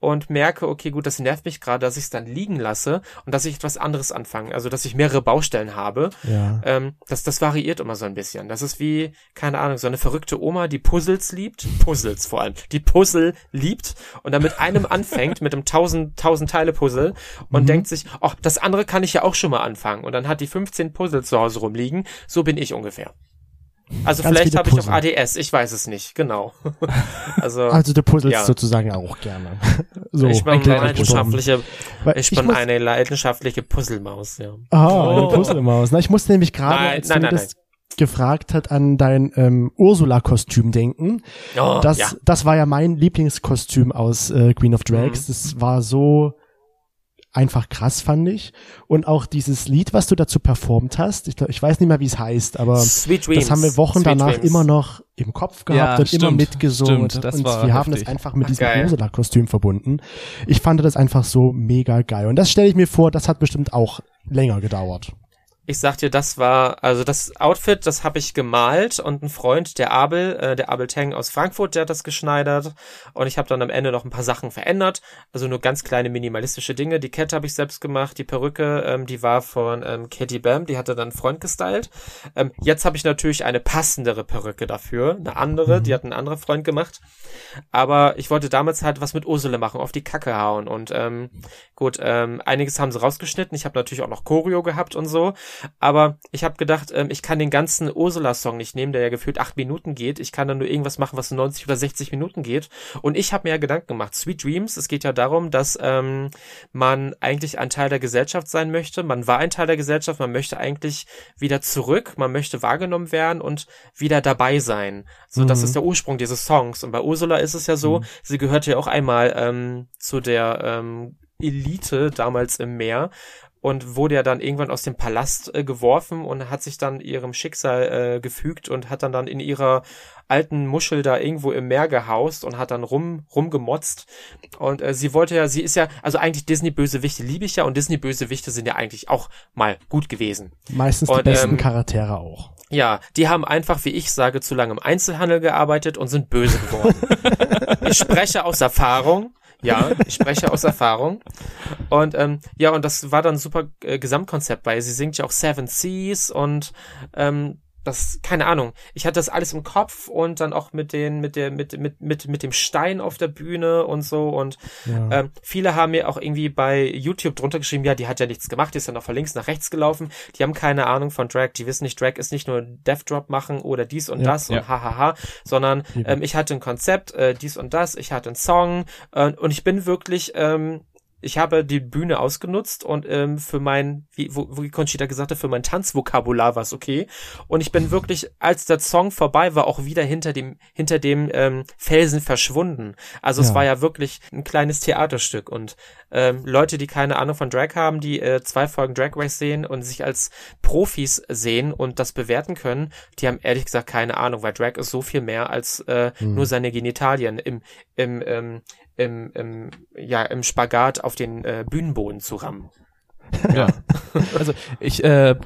und merke, okay, gut, das nervt mich gerade, dass ich es dann liegen lasse und dass ich etwas anderes anfange. Also, dass ich mehrere Baustellen habe. Ja. Ähm, das, das variiert immer so ein bisschen. Das ist wie, keine Ahnung, so eine verrückte Oma, die Puzzles liebt. Puzzles vor allem. Die Puzzle liebt und dann mit einem anfängt, mit einem tausend, tausend Teile Puzzle und Mhm. denkt sich, oh, das andere kann ich ja auch schon mal anfangen. Und dann hat die 15 Puzzle zu Hause rumliegen. So bin ich ungefähr. Also Ganz vielleicht habe ich auch. ADS, ich weiß es nicht, genau. also, Also du puzzelst Ja. sozusagen auch gerne. So, ich bin ein eine leidenschaftliche, ich bin muss- eine leidenschaftliche Puzzlemaus, ja. Ah, eine Oh. Puzzlemaus. Na, ich musste nämlich gerade, Nein, als nein, du nein, das gefragt hat, an dein ähm, Ursula-Kostüm denken. Oh, das, ja. das war ja mein Lieblingskostüm aus äh, Queen of Drags. Mhm. Das war so einfach krass, fand ich. Und auch dieses Lied, was du dazu performt hast, ich, glaub, ich weiß nicht mehr, wie es heißt, aber das haben wir Wochen Sweet danach Dreams. immer noch im Kopf gehabt Ja, und immer stimmt, mitgesungen. stimmt, und wir haben das heftig. einfach mit Ach, diesem. Ursula-Kostüm verbunden. Ich fand das einfach so mega geil. Und das stelle ich mir vor, das hat bestimmt auch länger gedauert. Ich sag dir, das war, also das Outfit, das habe ich gemalt und ein Freund, der Abel, äh, der Abel Tang aus Frankfurt, der hat das geschneidert und ich habe dann am Ende noch ein paar Sachen verändert, also nur ganz kleine minimalistische Dinge. Die Kette habe ich selbst gemacht, die Perücke, ähm, die war von ähm, Katie Bam, die hatte dann ein Freund gestylt. Ähm, jetzt habe ich natürlich eine passendere Perücke dafür, eine andere, die hat ein anderer Freund gemacht. Aber ich wollte damals halt was mit Ursula machen, auf die Kacke hauen und ähm, gut, ähm, einiges haben sie rausgeschnitten. Ich habe natürlich auch noch Choreo gehabt und so. Aber ich habe gedacht, ähm, ich kann den ganzen Ursula-Song nicht nehmen, der ja gefühlt acht Minuten geht. Ich kann dann nur irgendwas machen, was 90 oder 60 Minuten geht. Und ich habe mir ja Gedanken gemacht. Sweet Dreams, es geht ja darum, dass ähm, man eigentlich ein Teil der Gesellschaft sein möchte. Man war ein Teil der Gesellschaft, man möchte eigentlich wieder zurück, man möchte wahrgenommen werden und wieder dabei sein. So, das Mhm. ist der Ursprung dieses Songs. Und bei Ursula ist es ja so, sie gehörte ja auch einmal ähm, zu der ähm, Elite damals im Meer und wurde ja dann irgendwann aus dem Palast äh, geworfen und hat sich dann ihrem Schicksal äh, gefügt und hat dann dann in ihrer alten Muschel da irgendwo im Meer gehaust und hat dann rum rumgemotzt und äh, sie wollte ja sie ist ja also eigentlich Disney Bösewichte liebe ich ja und Disney Bösewichte sind ja eigentlich auch mal gut gewesen Meistens die Und, besten ähm, Charaktere auch. ja, die haben einfach, wie ich sage, zu lange im Einzelhandel gearbeitet und sind böse geworden. ich spreche aus Erfahrung. Ja, ich spreche aus Erfahrung. Und ähm, ja, und das war dann super äh, Gesamtkonzept, weil sie singt ja auch Seven Seas und ähm, das, keine Ahnung. Ich hatte das alles im Kopf und dann auch mit den, mit der, mit, mit, mit, mit dem Stein auf der Bühne und so. Und Ja. ähm, viele haben mir auch irgendwie bei YouTube drunter geschrieben, ja, die hat ja nichts gemacht, die ist ja noch von links nach rechts gelaufen. Die haben keine Ahnung von Drag, die wissen nicht, Drag ist nicht nur Death Drop machen oder dies und Ja. das Ja. und hahaha, sondern ähm, ich hatte ein Konzept, äh, dies und das, ich hatte einen Song äh, und ich bin wirklich, ähm, ich habe die Bühne ausgenutzt und ähm, für mein, wie, wo, wie Conchita gesagt hat, für mein Tanzvokabular war es okay. Und ich bin wirklich, als der Song vorbei war, auch wieder hinter dem, hinter dem ähm, Felsen verschwunden. Also es Ja. war ja wirklich ein kleines Theaterstück. Und ähm, Leute, die keine Ahnung von Drag haben, die äh, zwei Folgen Drag Race sehen und sich als Profis sehen und das bewerten können, die haben ehrlich gesagt keine Ahnung, weil Drag ist so viel mehr als äh, nur seine Genitalien im, im, ähm, im, im, ja, im Spagat auf den äh, Bühnenboden zu rammen. Ja. Also ich, äh,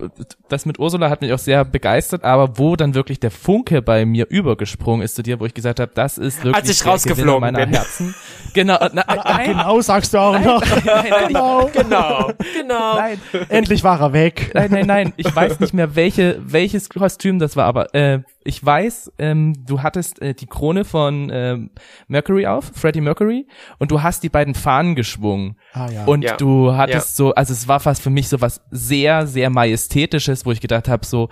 das mit Ursula hat mich auch sehr begeistert, aber wo dann wirklich der Funke bei mir übergesprungen ist zu dir, wo ich gesagt habe, das ist wirklich Als ich rausgeflogen meiner bin. Herzen. Genau, na, Ah, nein, genau, sagst du auch noch. nein, nein, genau. Genau, genau. nein, Endlich war er weg. nein, nein, nein, ich weiß nicht mehr, welche, welches Kostüm das war, aber äh, ich weiß, ähm, du hattest äh, die Krone von ähm, Mercury auf, Freddie Mercury, und du hast die beiden Fahnen geschwungen. Ah, ja. Und Ja. du hattest so, also es war fast für mich so was sehr, sehr majestätisches, wo ich gedacht habe, so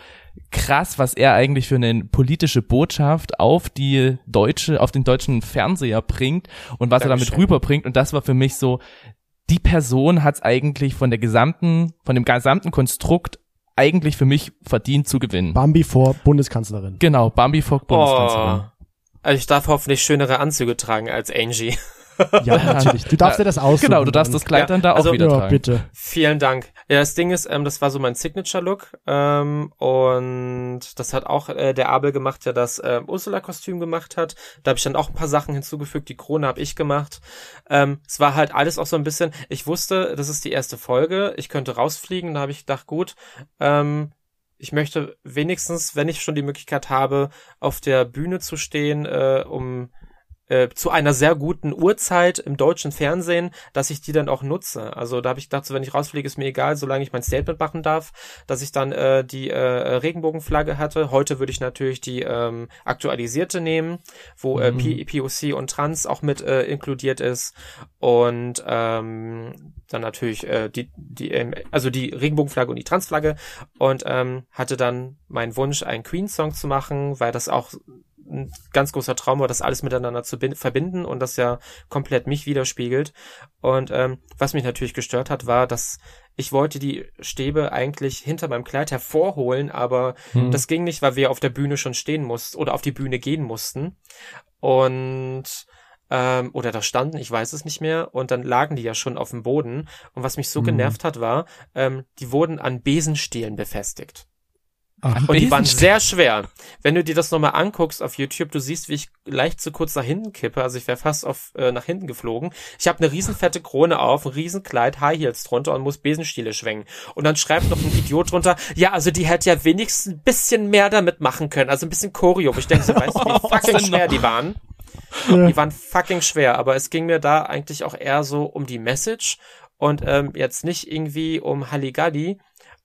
krass, was er eigentlich für eine politische Botschaft auf die deutsche, auf den deutschen Fernseher bringt und was er damit Dankeschön. rüberbringt. Und das war für mich so, die Person hat es eigentlich von der gesamten, von dem gesamten Konstrukt eigentlich für mich verdient zu gewinnen. Bambi vor Bundeskanzlerin. Genau, Bambi Fogg Bundeskanzlerin. Oh. Also ich darf hoffentlich schönere Anzüge tragen als Angie. Ja, natürlich. Du darfst dir das aussuchen. Genau, du darfst das Kleid Ja, dann da also- auch wieder Ja, tragen. bitte. Vielen Dank. Ja, das Ding ist, ähm, das war so mein Signature-Look ähm, und das hat auch äh, der Abel gemacht, der das ähm, Ursula-Kostüm gemacht hat. Da habe ich dann auch ein paar Sachen hinzugefügt. Die Krone habe ich gemacht. Ähm, es war halt alles auch so ein bisschen. Ich wusste, das ist die erste Folge. Ich könnte rausfliegen. Da habe ich gedacht, gut. Ähm, ich möchte wenigstens, wenn ich schon die Möglichkeit habe, auf der Bühne zu stehen, äh, um äh, zu einer sehr guten Uhrzeit im deutschen Fernsehen, dass ich die dann auch nutze. Also da habe ich gedacht, so, wenn ich rausfliege, ist mir egal, solange ich mein Statement machen darf, dass ich dann äh, die äh, Regenbogenflagge hatte. Heute würde ich natürlich die ähm, aktualisierte nehmen, wo äh, P POC und Trans auch mit äh, inkludiert ist und ähm, dann natürlich äh, die die ähm, also die Regenbogenflagge und die Transflagge und ähm, hatte dann meinen Wunsch, einen Queen-Song zu machen, weil das auch ein ganz großer Traum war, das alles miteinander zu bin- verbinden und das ja komplett mich widerspiegelt. Und ähm, was mich natürlich gestört hat, war, dass ich wollte die Stäbe eigentlich hinter meinem Kleid hervorholen, aber hm. das ging nicht, weil wir auf der Bühne schon stehen mussten oder auf die Bühne gehen mussten. Und ähm, oder da standen, ich weiß es nicht mehr, und dann lagen die ja schon auf dem Boden. Und was mich so hm. genervt hat, war, ähm, die wurden an Besenstielen befestigt. Ach, und die waren sehr schwer. Wenn du dir das nochmal anguckst auf YouTube, du siehst, wie ich leicht zu kurz nach hinten kippe. Also ich wäre fast auf äh, nach hinten geflogen. Ich habe eine riesenfette Krone auf, ein Riesenkleid, High Heels drunter und muss Besenstiele schwenken. Und dann schreibt noch ein Idiot drunter, ja, also die hätte ja wenigstens ein bisschen mehr damit machen können. Also ein bisschen Choreo. Ich denke so, weißt du, wie fucking schwer die waren? Ja. Die waren fucking schwer, aber es ging mir da eigentlich auch eher so um die Message und ähm, jetzt nicht irgendwie um Halligalli,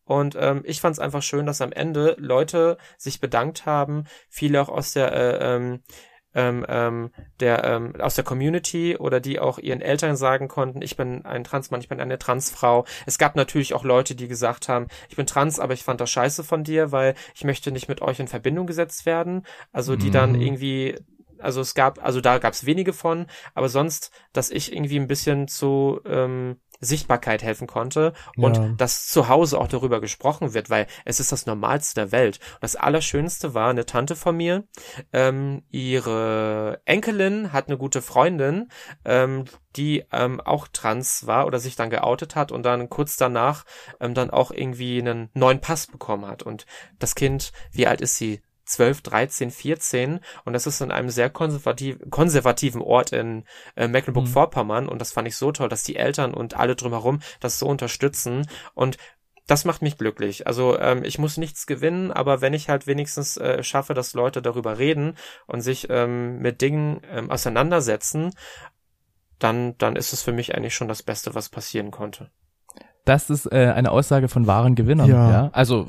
und ähm, ich fand es einfach schön, dass am Ende Leute sich bedankt haben, viele auch aus der äh, ähm, ähm, ähm, der ähm, aus der Community oder die auch ihren Eltern sagen konnten, ich bin ein Transmann, ich bin eine Transfrau. Es gab natürlich auch Leute, die gesagt haben, ich bin trans, aber ich fand das scheiße von dir, weil ich möchte nicht mit euch in Verbindung gesetzt werden. Also die mhm. dann irgendwie also es gab, also da gab es wenige von, aber sonst, dass ich irgendwie ein bisschen zu ähm, Sichtbarkeit helfen konnte und ja. dass zu Hause auch darüber gesprochen wird, weil es ist das Normalste der Welt. Und das Allerschönste war eine Tante von mir, ähm, ihre Enkelin hat eine gute Freundin, ähm, die ähm, auch trans war oder sich dann geoutet hat und dann kurz danach ähm, dann auch irgendwie einen neuen Pass bekommen hat. Und das Kind, wie alt ist sie? 12, 13, 14 und das ist in einem sehr konservativ, konservativen Ort in äh, Mecklenburg-Vorpommern mhm. und das fand ich so toll, dass die Eltern und alle drumherum das so unterstützen und das macht mich glücklich. Also ähm, ich muss nichts gewinnen, aber wenn ich halt wenigstens äh, schaffe, dass Leute darüber reden und sich ähm, mit Dingen ähm, auseinandersetzen, dann dann ist es für mich eigentlich schon das Beste, was passieren konnte. Das ist äh, eine Aussage von wahren Gewinnern. Ja. ja? Also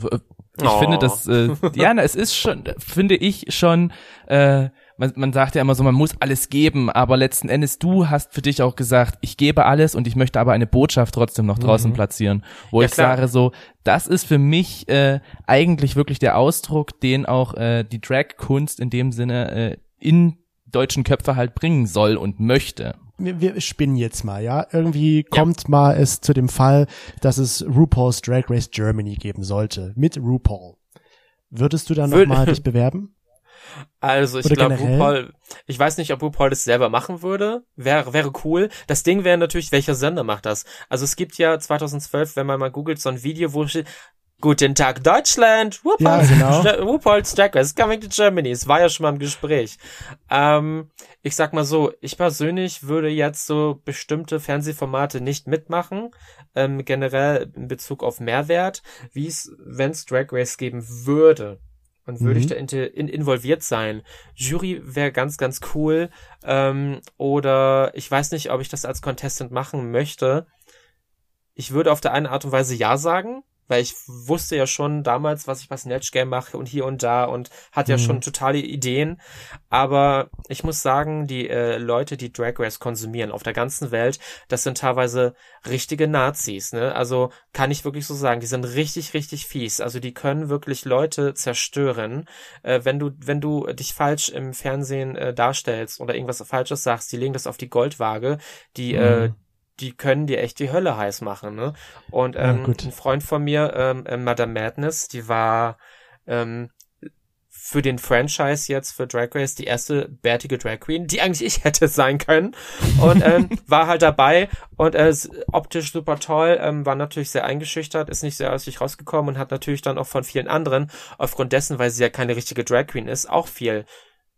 ich oh. finde das, äh, ja, na, es ist schon, finde ich schon, äh, man, man sagt ja immer so, man muss alles geben, aber letzten Endes du hast für dich auch gesagt, ich gebe alles und ich möchte aber eine Botschaft trotzdem noch draußen mhm. platzieren, wo ja, ich klar. sage so, das ist für mich äh, eigentlich wirklich der Ausdruck, den auch äh, die Drag-Kunst in dem Sinne äh, in deutschen Köpfe halt bringen soll und möchte wir, wir spinnen jetzt mal, ja. Irgendwie kommt ja. mal es zu dem Fall, dass es RuPaul's Drag Race Germany geben sollte. Mit RuPaul. Würdest du dann nochmal dich bewerben? Also ich glaube, RuPaul, ich weiß nicht, ob RuPaul das selber machen würde. Wäre, wäre cool. Das Ding wäre natürlich, welcher Sender macht das? Also es gibt ja 2012, wenn man mal googelt, so ein Video, wo steht, Guten Tag Deutschland, RuPaul's, ja, genau. Race coming to Germany. Es war ja schon mal im Gespräch. Ähm, ich sag mal so, ich persönlich würde jetzt so bestimmte Fernsehformate nicht mitmachen, ähm, generell in Bezug auf Mehrwert, wie es, wenn es Drag Race geben würde. Und würde mhm. ich da in, in, involviert sein? Jury wäre ganz, ganz cool. Ähm, oder ich weiß nicht, ob ich das als Contestant machen möchte. Ich würde auf der einen Art und Weise ja sagen, weil ich wusste ja schon damals, was ich bei Snatch Game mache und hier und da und hatte ja mhm. schon totale Ideen. Aber ich muss sagen, die äh, Leute, die Drag Race konsumieren auf der ganzen Welt, das sind teilweise richtige Nazis. Ne? Also kann ich wirklich so sagen, die sind richtig, richtig fies. Also die können wirklich Leute zerstören, äh, wenn du, wenn du dich falsch im Fernsehen äh, darstellst oder irgendwas Falsches sagst. Die legen das auf die Goldwaage. Die äh, mhm. äh, die können dir echt die Hölle heiß machen, ne? Und ähm, ja, ein Freund von mir, ähm, äh, Madame Madness, die war ähm, für den Franchise jetzt für Drag Race die erste bärtige Drag Queen, die eigentlich ich hätte sein können und ähm, war halt dabei und äh, optisch super toll, ähm, war natürlich sehr eingeschüchtert, ist nicht sehr aus sich rausgekommen und hat natürlich dann auch von vielen anderen aufgrund dessen, weil sie ja keine richtige Drag Queen ist, auch viel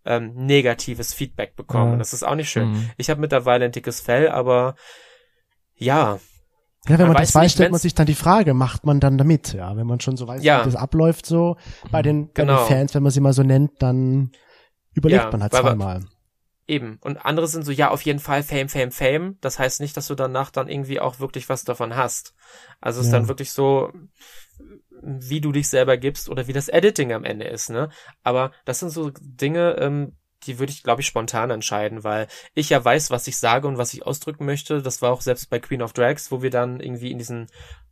ähm, negatives Feedback bekommen. Ja. Das ist auch nicht schön. Mhm. Ich habe mittlerweile ein dickes Fell, aber ja. Ja, wenn man, man das weiß, stellt man sich dann die Frage, macht man dann damit? Ja, wenn man schon so weiß, ja. wie das abläuft so bei den, genau. bei den Fans, wenn man sie mal so nennt, dann überlegt ja, man halt zweimal. Eben. Und andere sind so, ja, auf jeden Fall Fame, Fame, Fame. Das heißt nicht, dass du danach dann irgendwie auch wirklich was davon hast. Also es ja. ist dann wirklich so, wie du dich selber gibst oder wie das Editing am Ende ist, ne? Aber das sind so Dinge, ähm, die würde ich, glaube ich, spontan entscheiden, weil ich ja weiß, was ich sage und was ich ausdrücken möchte. Das war auch selbst bei Queen of Drags, wo wir dann irgendwie in diesen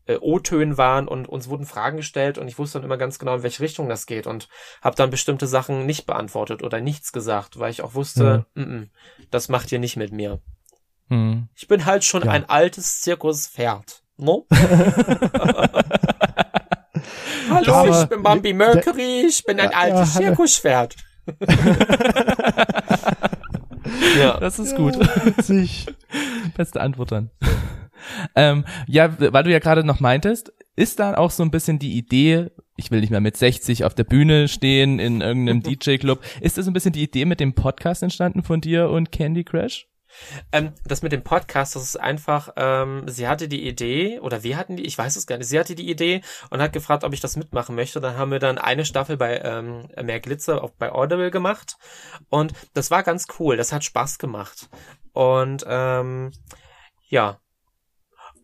äh, O-Tönen waren und uns wurden Fragen gestellt und ich wusste dann immer ganz genau, in welche Richtung das geht und habe dann bestimmte Sachen nicht beantwortet oder nichts gesagt, weil ich auch wusste, ja. m -m, das macht ihr nicht mit mir. Mhm. Ich bin halt schon ja. ein altes Zirkuspferd. No? Hallo, ich bin Bambi Mercury, ich bin ein altes. Zirkuspferd. ja. Das ist gut. Witzig. Beste Antwort dann. ähm, ja, weil du ja gerade noch meintest, ist dann auch so ein bisschen die Idee, ich will nicht mehr mit 60 auf der Bühne stehen in irgendeinem DJ-Club, ist das ein bisschen die Idee mit dem Podcast entstanden von dir und Candy Crash? Ähm, das mit dem Podcast, das ist einfach, ähm, sie hatte die Idee, oder wir hatten die, ich weiß es gar nicht, sie hatte die Idee und hat gefragt, ob ich das mitmachen möchte. Dann haben wir dann eine Staffel bei ähm, Mehr Glitzer auch bei Audible gemacht und das war ganz cool, das hat Spaß gemacht. Und ähm, ja,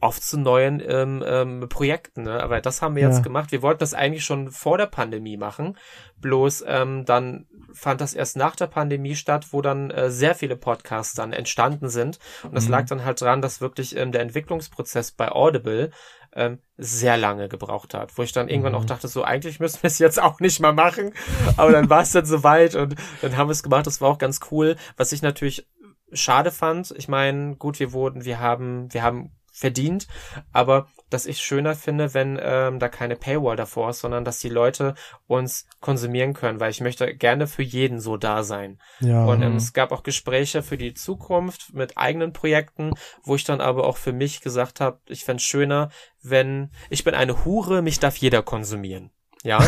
auf zu neuen ähm, ähm, Projekten, ne? aber das haben wir jetzt Ja. gemacht. Wir wollten das eigentlich schon vor der Pandemie machen, bloß ähm, dann fand das erst nach der Pandemie statt, wo dann äh, sehr viele Podcasts dann entstanden sind. Und das Mhm. lag dann halt dran, dass wirklich ähm, der Entwicklungsprozess bei Audible ähm, sehr lange gebraucht hat, wo ich dann irgendwann Mhm. auch dachte, so eigentlich müssen wir es jetzt auch nicht mal machen, aber dann war es dann soweit und dann haben wir es gemacht. Das war auch ganz cool. Was ich natürlich schade fand, ich meine, gut, wir wurden, wir haben, wir haben verdient, aber dass ich schöner finde, wenn ähm, da keine Paywall davor ist, sondern dass die Leute uns konsumieren können, weil ich möchte gerne für jeden so da sein. Ja. Und ähm, es gab auch Gespräche für die Zukunft mit eigenen Projekten, wo ich dann aber auch für mich gesagt habe, ich fänd's schöner, wenn ich bin eine Hure, mich darf jeder konsumieren. Ja,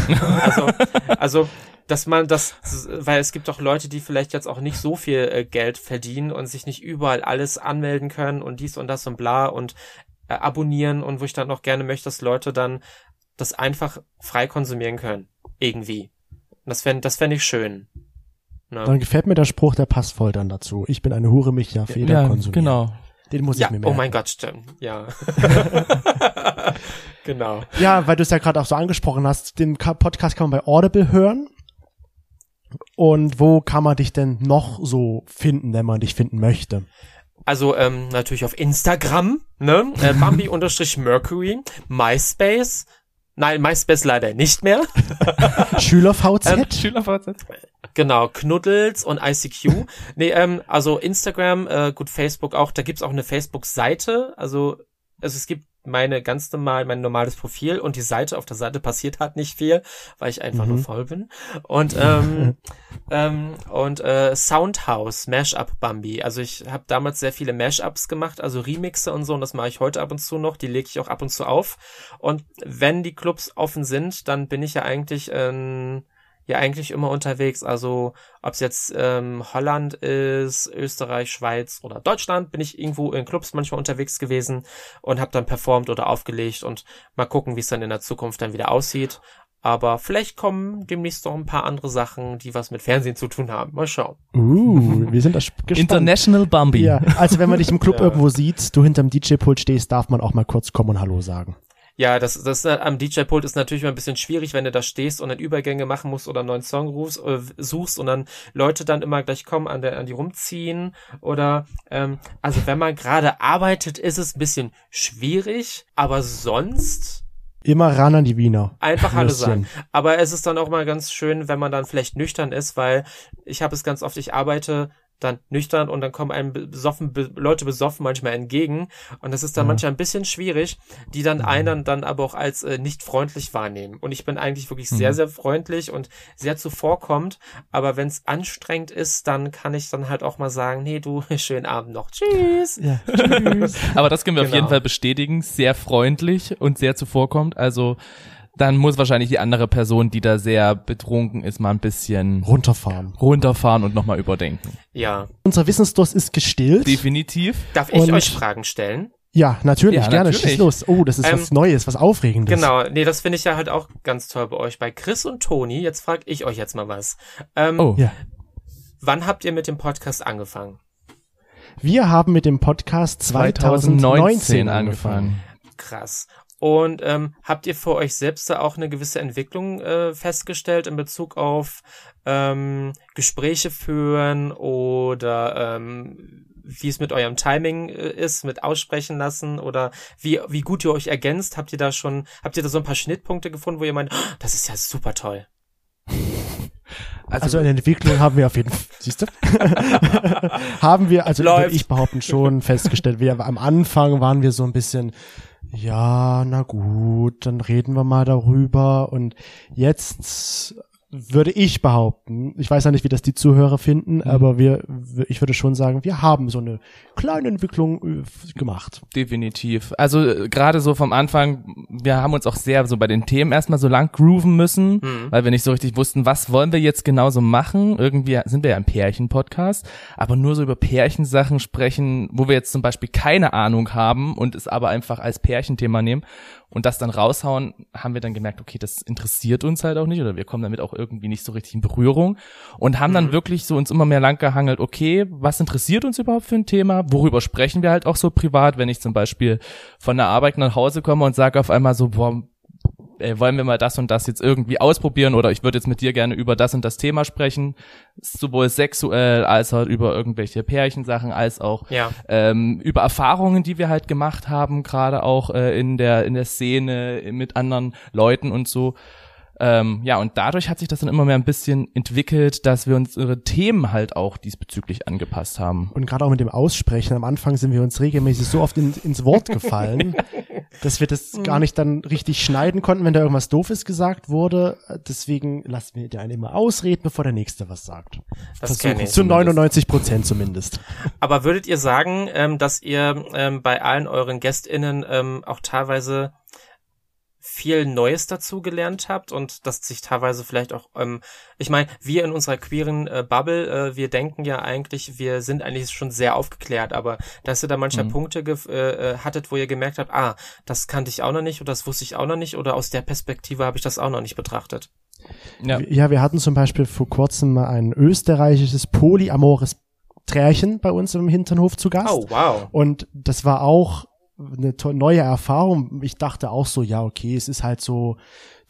also, also, dass man das, weil es gibt auch Leute, die vielleicht jetzt auch nicht so viel äh, Geld verdienen und sich nicht überall alles anmelden können und dies und das und bla und äh, abonnieren und wo ich dann auch gerne möchte, dass Leute dann das einfach frei konsumieren können. Irgendwie. Und das fände das fänd ich schön. Ne? Dann gefällt mir der Spruch, der passt voll dann dazu. Ich bin eine Hure, mich darf jeder ja, konsumieren. genau. Den muss ja, ich mir oh merken. mein Gott, stimmt. Ja. genau. Ja, weil du es ja gerade auch so angesprochen hast, den Podcast kann man bei Audible hören. Und wo kann man dich denn noch so finden, wenn man dich finden möchte? Also ähm, natürlich auf Instagram, ne? Äh, Bambi-Mercury, MySpace. Nein, MySpace leider nicht mehr. SchülerVZ? Ähm, SchülerVZ. Genau, Knuddels und ICQ. nee, ähm, also Instagram, äh, gut, Facebook auch. Da gibt's auch eine Facebook-Seite. Also, also es gibt meine ganz normal, mein normales Profil und die Seite, auf der Seite passiert halt nicht viel, weil ich einfach nur Mhm. faul bin. Und ähm, ähm, und äh, Soundhouse, Mashup Bambi. Also ich habe damals sehr viele Mashups gemacht, also Remixe und so, und das mache ich heute ab und zu noch. Die lege ich auch ab und zu auf. Und wenn die Clubs offen sind, dann bin ich ja eigentlich ähm, ja eigentlich immer unterwegs. Also ob es jetzt ähm, Holland ist, Österreich, Schweiz oder Deutschland, bin ich irgendwo in Clubs manchmal unterwegs gewesen und habe dann performt oder aufgelegt und mal gucken, wie es dann in der Zukunft dann wieder aussieht. Aber vielleicht kommen demnächst noch ein paar andere Sachen, die was mit Fernsehen zu tun haben. Mal schauen. Uh, wir sind gespannt. International Bambi. Ja, also wenn man dich im Club Ja. irgendwo sieht, du hinterm DJ-Pult stehst, darf man auch mal kurz kommen und Hallo sagen. Ja, das, das äh, am DJ-Pult ist natürlich immer ein bisschen schwierig, wenn du da stehst und dann Übergänge machen musst oder einen neuen Song rufst, äh, suchst und dann Leute dann immer gleich kommen, an, der, an die rumziehen oder ähm, also wenn man gerade arbeitet, ist es ein bisschen schwierig, aber sonst Immer ran an die Wiener. einfach Hallo sagen. Aber es ist dann auch mal ganz schön, wenn man dann vielleicht nüchtern ist, weil ich habe es ganz oft, ich arbeite dann nüchtern und dann kommen einem besoffen, be Leute besoffen manchmal entgegen und das ist dann Ja. manchmal ein bisschen schwierig, die dann einen dann aber auch als äh, nicht freundlich wahrnehmen. Und ich bin eigentlich wirklich sehr, Mhm. sehr freundlich und sehr zuvorkommend, aber wenn es anstrengend ist, dann kann ich dann halt auch mal sagen, nee, du, schönen Abend noch, tschüss. Ja, tschüss. Aber das können wir auf Genau. jeden Fall bestätigen. Sehr freundlich und sehr zuvorkommt. Also dann muss wahrscheinlich die andere Person, die da sehr betrunken ist, mal ein bisschen Runterfahren. runterfahren und nochmal überdenken. Ja. Unser Wissensdurst ist gestillt. Definitiv. Darf ich Und- euch Fragen stellen? Ja, natürlich, Ja, gerne. natürlich. Schieß los. Oh, das ist Ähm, was Neues, was Aufregendes. Genau, nee, das finde ich ja halt auch ganz toll bei euch. Bei Chris und Toni, jetzt frage ich euch jetzt mal was. Ähm, Oh, Ja. Wann habt ihr mit dem Podcast angefangen? Wir haben mit dem Podcast 2019, 2019 angefangen. angefangen. Krass. Und ähm, habt ihr für euch selbst da auch eine gewisse Entwicklung äh, festgestellt in Bezug auf ähm, Gespräche führen oder ähm, wie es mit eurem Timing äh, ist, mit aussprechen lassen oder wie, wie gut ihr euch ergänzt? Habt ihr da schon, habt ihr da so ein paar Schnittpunkte gefunden, wo ihr meint, "Oh, das ist ja super toll? Also eine Entwicklung haben wir auf jeden Fall, siehst du? haben wir, also Läuft. würde ich behaupten, schon festgestellt. Wir, am Anfang waren wir so ein bisschen, ja, na gut, dann reden wir mal darüber. Und jetzt würde ich behaupten, ich weiß ja nicht, wie das die Zuhörer finden, mhm. aber wir, ich würde schon sagen, wir haben so eine kleine Entwicklung äh, gemacht. Definitiv. Also äh, gerade so vom Anfang, wir haben uns auch sehr so bei den Themen erstmal so lang grooven müssen, mhm. weil wir nicht so richtig wussten, was wollen wir jetzt genauso machen. Irgendwie sind wir ja ein Pärchen-Podcast, aber nur so über Pärchensachen sprechen, wo wir jetzt zum Beispiel keine Ahnung haben und es aber einfach als Pärchenthema nehmen und das dann raushauen, haben wir dann gemerkt, okay, das interessiert uns halt auch nicht oder wir kommen damit auch irgendwie nicht so richtig in Berührung und haben dann mhm. wirklich so uns immer mehr lang gehangelt, okay, was interessiert uns überhaupt für ein Thema? Worüber sprechen wir halt auch so privat, wenn ich zum Beispiel von der Arbeit nach Hause komme und sage auf einmal so, boah, äh, wollen wir mal das und das jetzt irgendwie ausprobieren oder ich würde jetzt mit dir gerne über das und das Thema sprechen, sowohl sexuell als auch über irgendwelche Pärchensachen, als auch ja. ähm, über Erfahrungen, die wir halt gemacht haben, gerade auch äh, in der in der Szene mit anderen Leuten und so. Ähm, ja, und dadurch hat sich das dann immer mehr ein bisschen entwickelt, dass wir unsere Themen halt auch diesbezüglich angepasst haben. Und gerade auch mit dem Aussprechen, am Anfang sind wir uns regelmäßig so oft in, ins Wort gefallen, dass wir das gar nicht dann richtig schneiden konnten, wenn da irgendwas Doofes gesagt wurde. Deswegen lassen wir den immer ausreden, bevor der Nächste was sagt. Das Versuchen, zu 99 Prozent zumindest. Aber würdet ihr sagen, ähm, dass ihr ähm, bei allen euren GästInnen ähm, auch teilweise viel Neues dazu gelernt habt und das sich teilweise vielleicht auch, ähm, ich meine, wir in unserer queeren äh, Bubble, äh, wir denken ja eigentlich, wir sind eigentlich schon sehr aufgeklärt, aber dass ihr da mancher mhm. Punkte äh, äh, hattet, wo ihr gemerkt habt, ah, das kannte ich auch noch nicht oder das wusste ich auch noch nicht oder aus der Perspektive habe ich das auch noch nicht betrachtet. Ja. ja, wir hatten zum Beispiel vor kurzem mal ein österreichisches polyamores Trärchen bei uns im Hinternhof zu Gast. Oh, wow. Und das war auch eine neue Erfahrung. Ich dachte auch so, ja, okay, es ist halt so,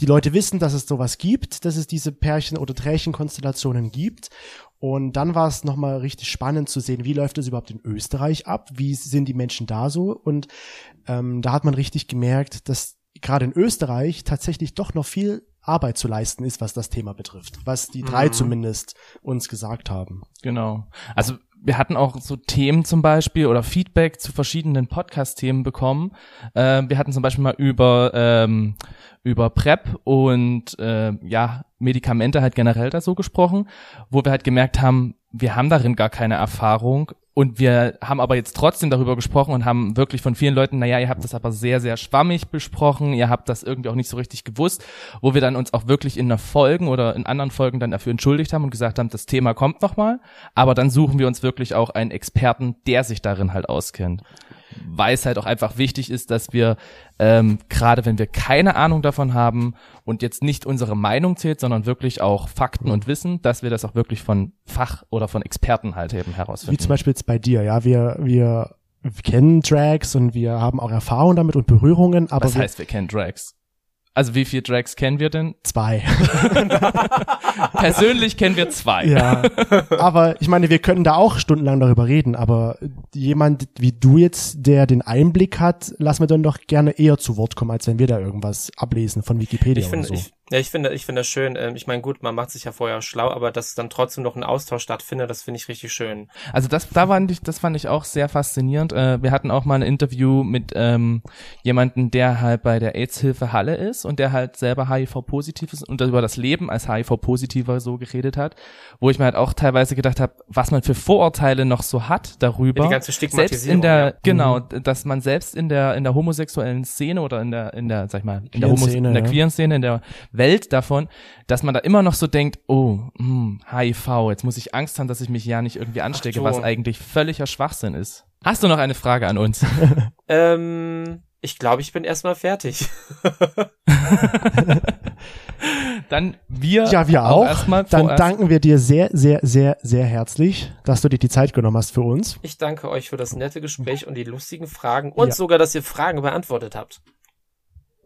die Leute wissen, dass es sowas gibt, dass es diese Pärchen- oder Trächenkonstellationen gibt. Und dann war es nochmal richtig spannend zu sehen, wie läuft es überhaupt in Österreich ab? Wie sind die Menschen da so? Und ähm, da hat man richtig gemerkt, dass gerade in Österreich tatsächlich doch noch viel Arbeit zu leisten ist, was das Thema betrifft, was die drei mhm. zumindest uns gesagt haben. Genau. Also wir hatten auch so Themen zum Beispiel oder Feedback zu verschiedenen Podcast-Themen bekommen. Äh, wir hatten zum Beispiel mal über ähm, über PrEP und äh, ja Medikamente halt generell da so gesprochen, wo wir halt gemerkt haben, wir haben darin gar keine Erfahrung und wir haben aber jetzt trotzdem darüber gesprochen und haben wirklich von vielen Leuten, naja, ihr habt das aber sehr, sehr schwammig besprochen, ihr habt das irgendwie auch nicht so richtig gewusst, wo wir dann uns auch wirklich in der Folgen oder in anderen Folgen dann dafür entschuldigt haben und gesagt haben, das Thema kommt nochmal, aber dann suchen wir uns wirklich auch einen Experten, der sich darin halt auskennt weil es halt auch einfach wichtig ist, dass wir ähm, gerade wenn wir keine Ahnung davon haben und jetzt nicht unsere Meinung zählt, sondern wirklich auch Fakten und Wissen, dass wir das auch wirklich von Fach oder von Experten halt eben herausfinden. Wie zum Beispiel jetzt bei dir, ja, wir wir kennen Drags und wir haben auch Erfahrung damit und Berührungen, aber was heißt wir kennen Drags? Also wie viele Drags kennen wir denn? Zwei. Persönlich kennen wir zwei. Ja. Aber ich meine, wir können da auch stundenlang darüber reden, aber jemand wie du jetzt, der den Einblick hat, lass mir dann doch gerne eher zu Wort kommen, als wenn wir da irgendwas ablesen von Wikipedia ich find, oder so. Ich, ja, ich finde, ich finde das schön. Ähm, ich meine, gut, man macht sich ja vorher schlau, aber dass dann trotzdem noch ein Austausch stattfindet, das finde ich richtig schön. Also das, da fand ich, das fand ich auch sehr faszinierend. Äh, wir hatten auch mal ein Interview mit ähm, jemanden, der halt bei der AIDS-Hilfe Halle ist und der halt selber HIV-positiv ist und über das Leben als HIV-positiver so geredet hat, wo ich mir halt auch teilweise gedacht habe, was man für Vorurteile noch so hat darüber. Ja, die ganze Stigmatisierung. Selbst in der, ja. genau, mhm. dass man selbst in der in der homosexuellen Szene oder in der in der, sag ich mal, in der, Homos in der queeren Szene, in der Welt davon, dass man da immer noch so denkt, oh, hm, HIV, jetzt muss ich Angst haben, dass ich mich ja nicht irgendwie anstecke, was eigentlich völliger Schwachsinn ist. Hast du noch eine Frage an uns? ähm, ich glaube, ich bin erstmal fertig. Dann wir. Ja, wir auch. auch. Dann danken wir dir sehr, sehr, sehr, sehr herzlich, dass du dir die Zeit genommen hast für uns. Ich danke euch für das nette Gespräch und die lustigen Fragen und ja. sogar, dass ihr Fragen beantwortet habt.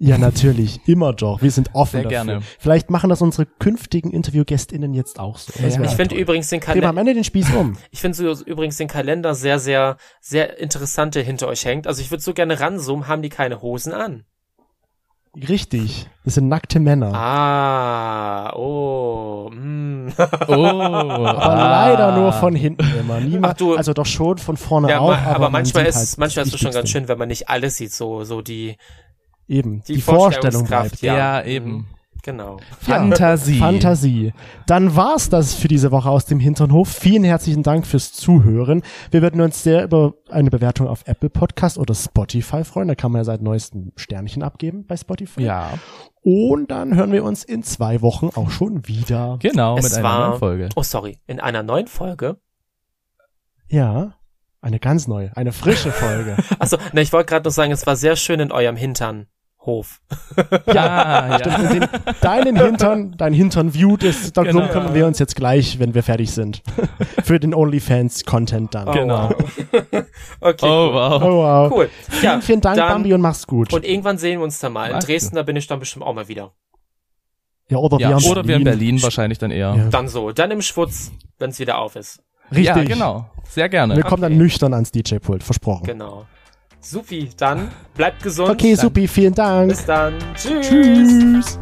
Ja, natürlich. Immer doch. Wir sind offen Sehr dafür. gerne. Vielleicht machen das unsere künftigen Interviewgästinnen jetzt auch so. Ja. Ich finde übrigens den Kalender. am Ende den Spieß um. Ich finde so übrigens den Kalender sehr, sehr, sehr interessant, der hinter euch hängt. Also ich würde so gerne ranzoomen, haben die keine Hosen an? Richtig. Das sind nackte Männer. Ah, oh, mm. Oh, aber ah. leider nur von hinten immer. Niemand, Ach du- also doch schon von vorne Ja, auch. aber, man manchmal sieht ist halt manchmal ist es schon ganz schön, wenn man nicht alles sieht, so so die Eben, die die, Vorstellung bleibt. Ja, Ja. eben. genau. Fantasie. Fantasie. Dann war's das für diese Woche aus dem Hinternhof. Vielen herzlichen Dank fürs Zuhören. Wir würden uns sehr über eine Bewertung auf Apple Podcast oder Spotify freuen. Da kann man ja seit neuestem Sternchen abgeben bei Spotify. Ja, Und dann hören wir uns in zwei Wochen auch schon wieder. genau, mit es einer war neuen Folge. Oh, sorry, in einer neuen Folge. Ja, eine ganz neue, eine frische Folge. Achso, ne, ich wollte gerade noch sagen, es war sehr schön in eurem Hinternhof. Ja, ja. Stimmt, den, deinen Hintern, dein Hintern viewed ist, darum Genau. kümmern wir uns jetzt gleich, wenn wir fertig sind. Für den OnlyFans-Content dann. Genau. wow. okay, Oh, cool. wow. Oh, wow. cool. Ja, Vielen, vielen Dank, dann- Bambi, und mach's gut. Und irgendwann sehen wir uns dann mal. In Dresden, da bin ich dann bestimmt auch mal wieder. ja, oder Ja, wir in oder wir in Berlin wahrscheinlich dann eher. Ja. Dann so, dann im Schwutz, wenn es wieder auf ist. Richtig. Ja, genau. Sehr gerne. Wir kommen dann Okay. nüchtern ans DJ-Pult, versprochen. Genau. Supi, dann bleibt gesund. Okay, dann. Supi, vielen Dank. Bis dann. Tschüss. Tschüss.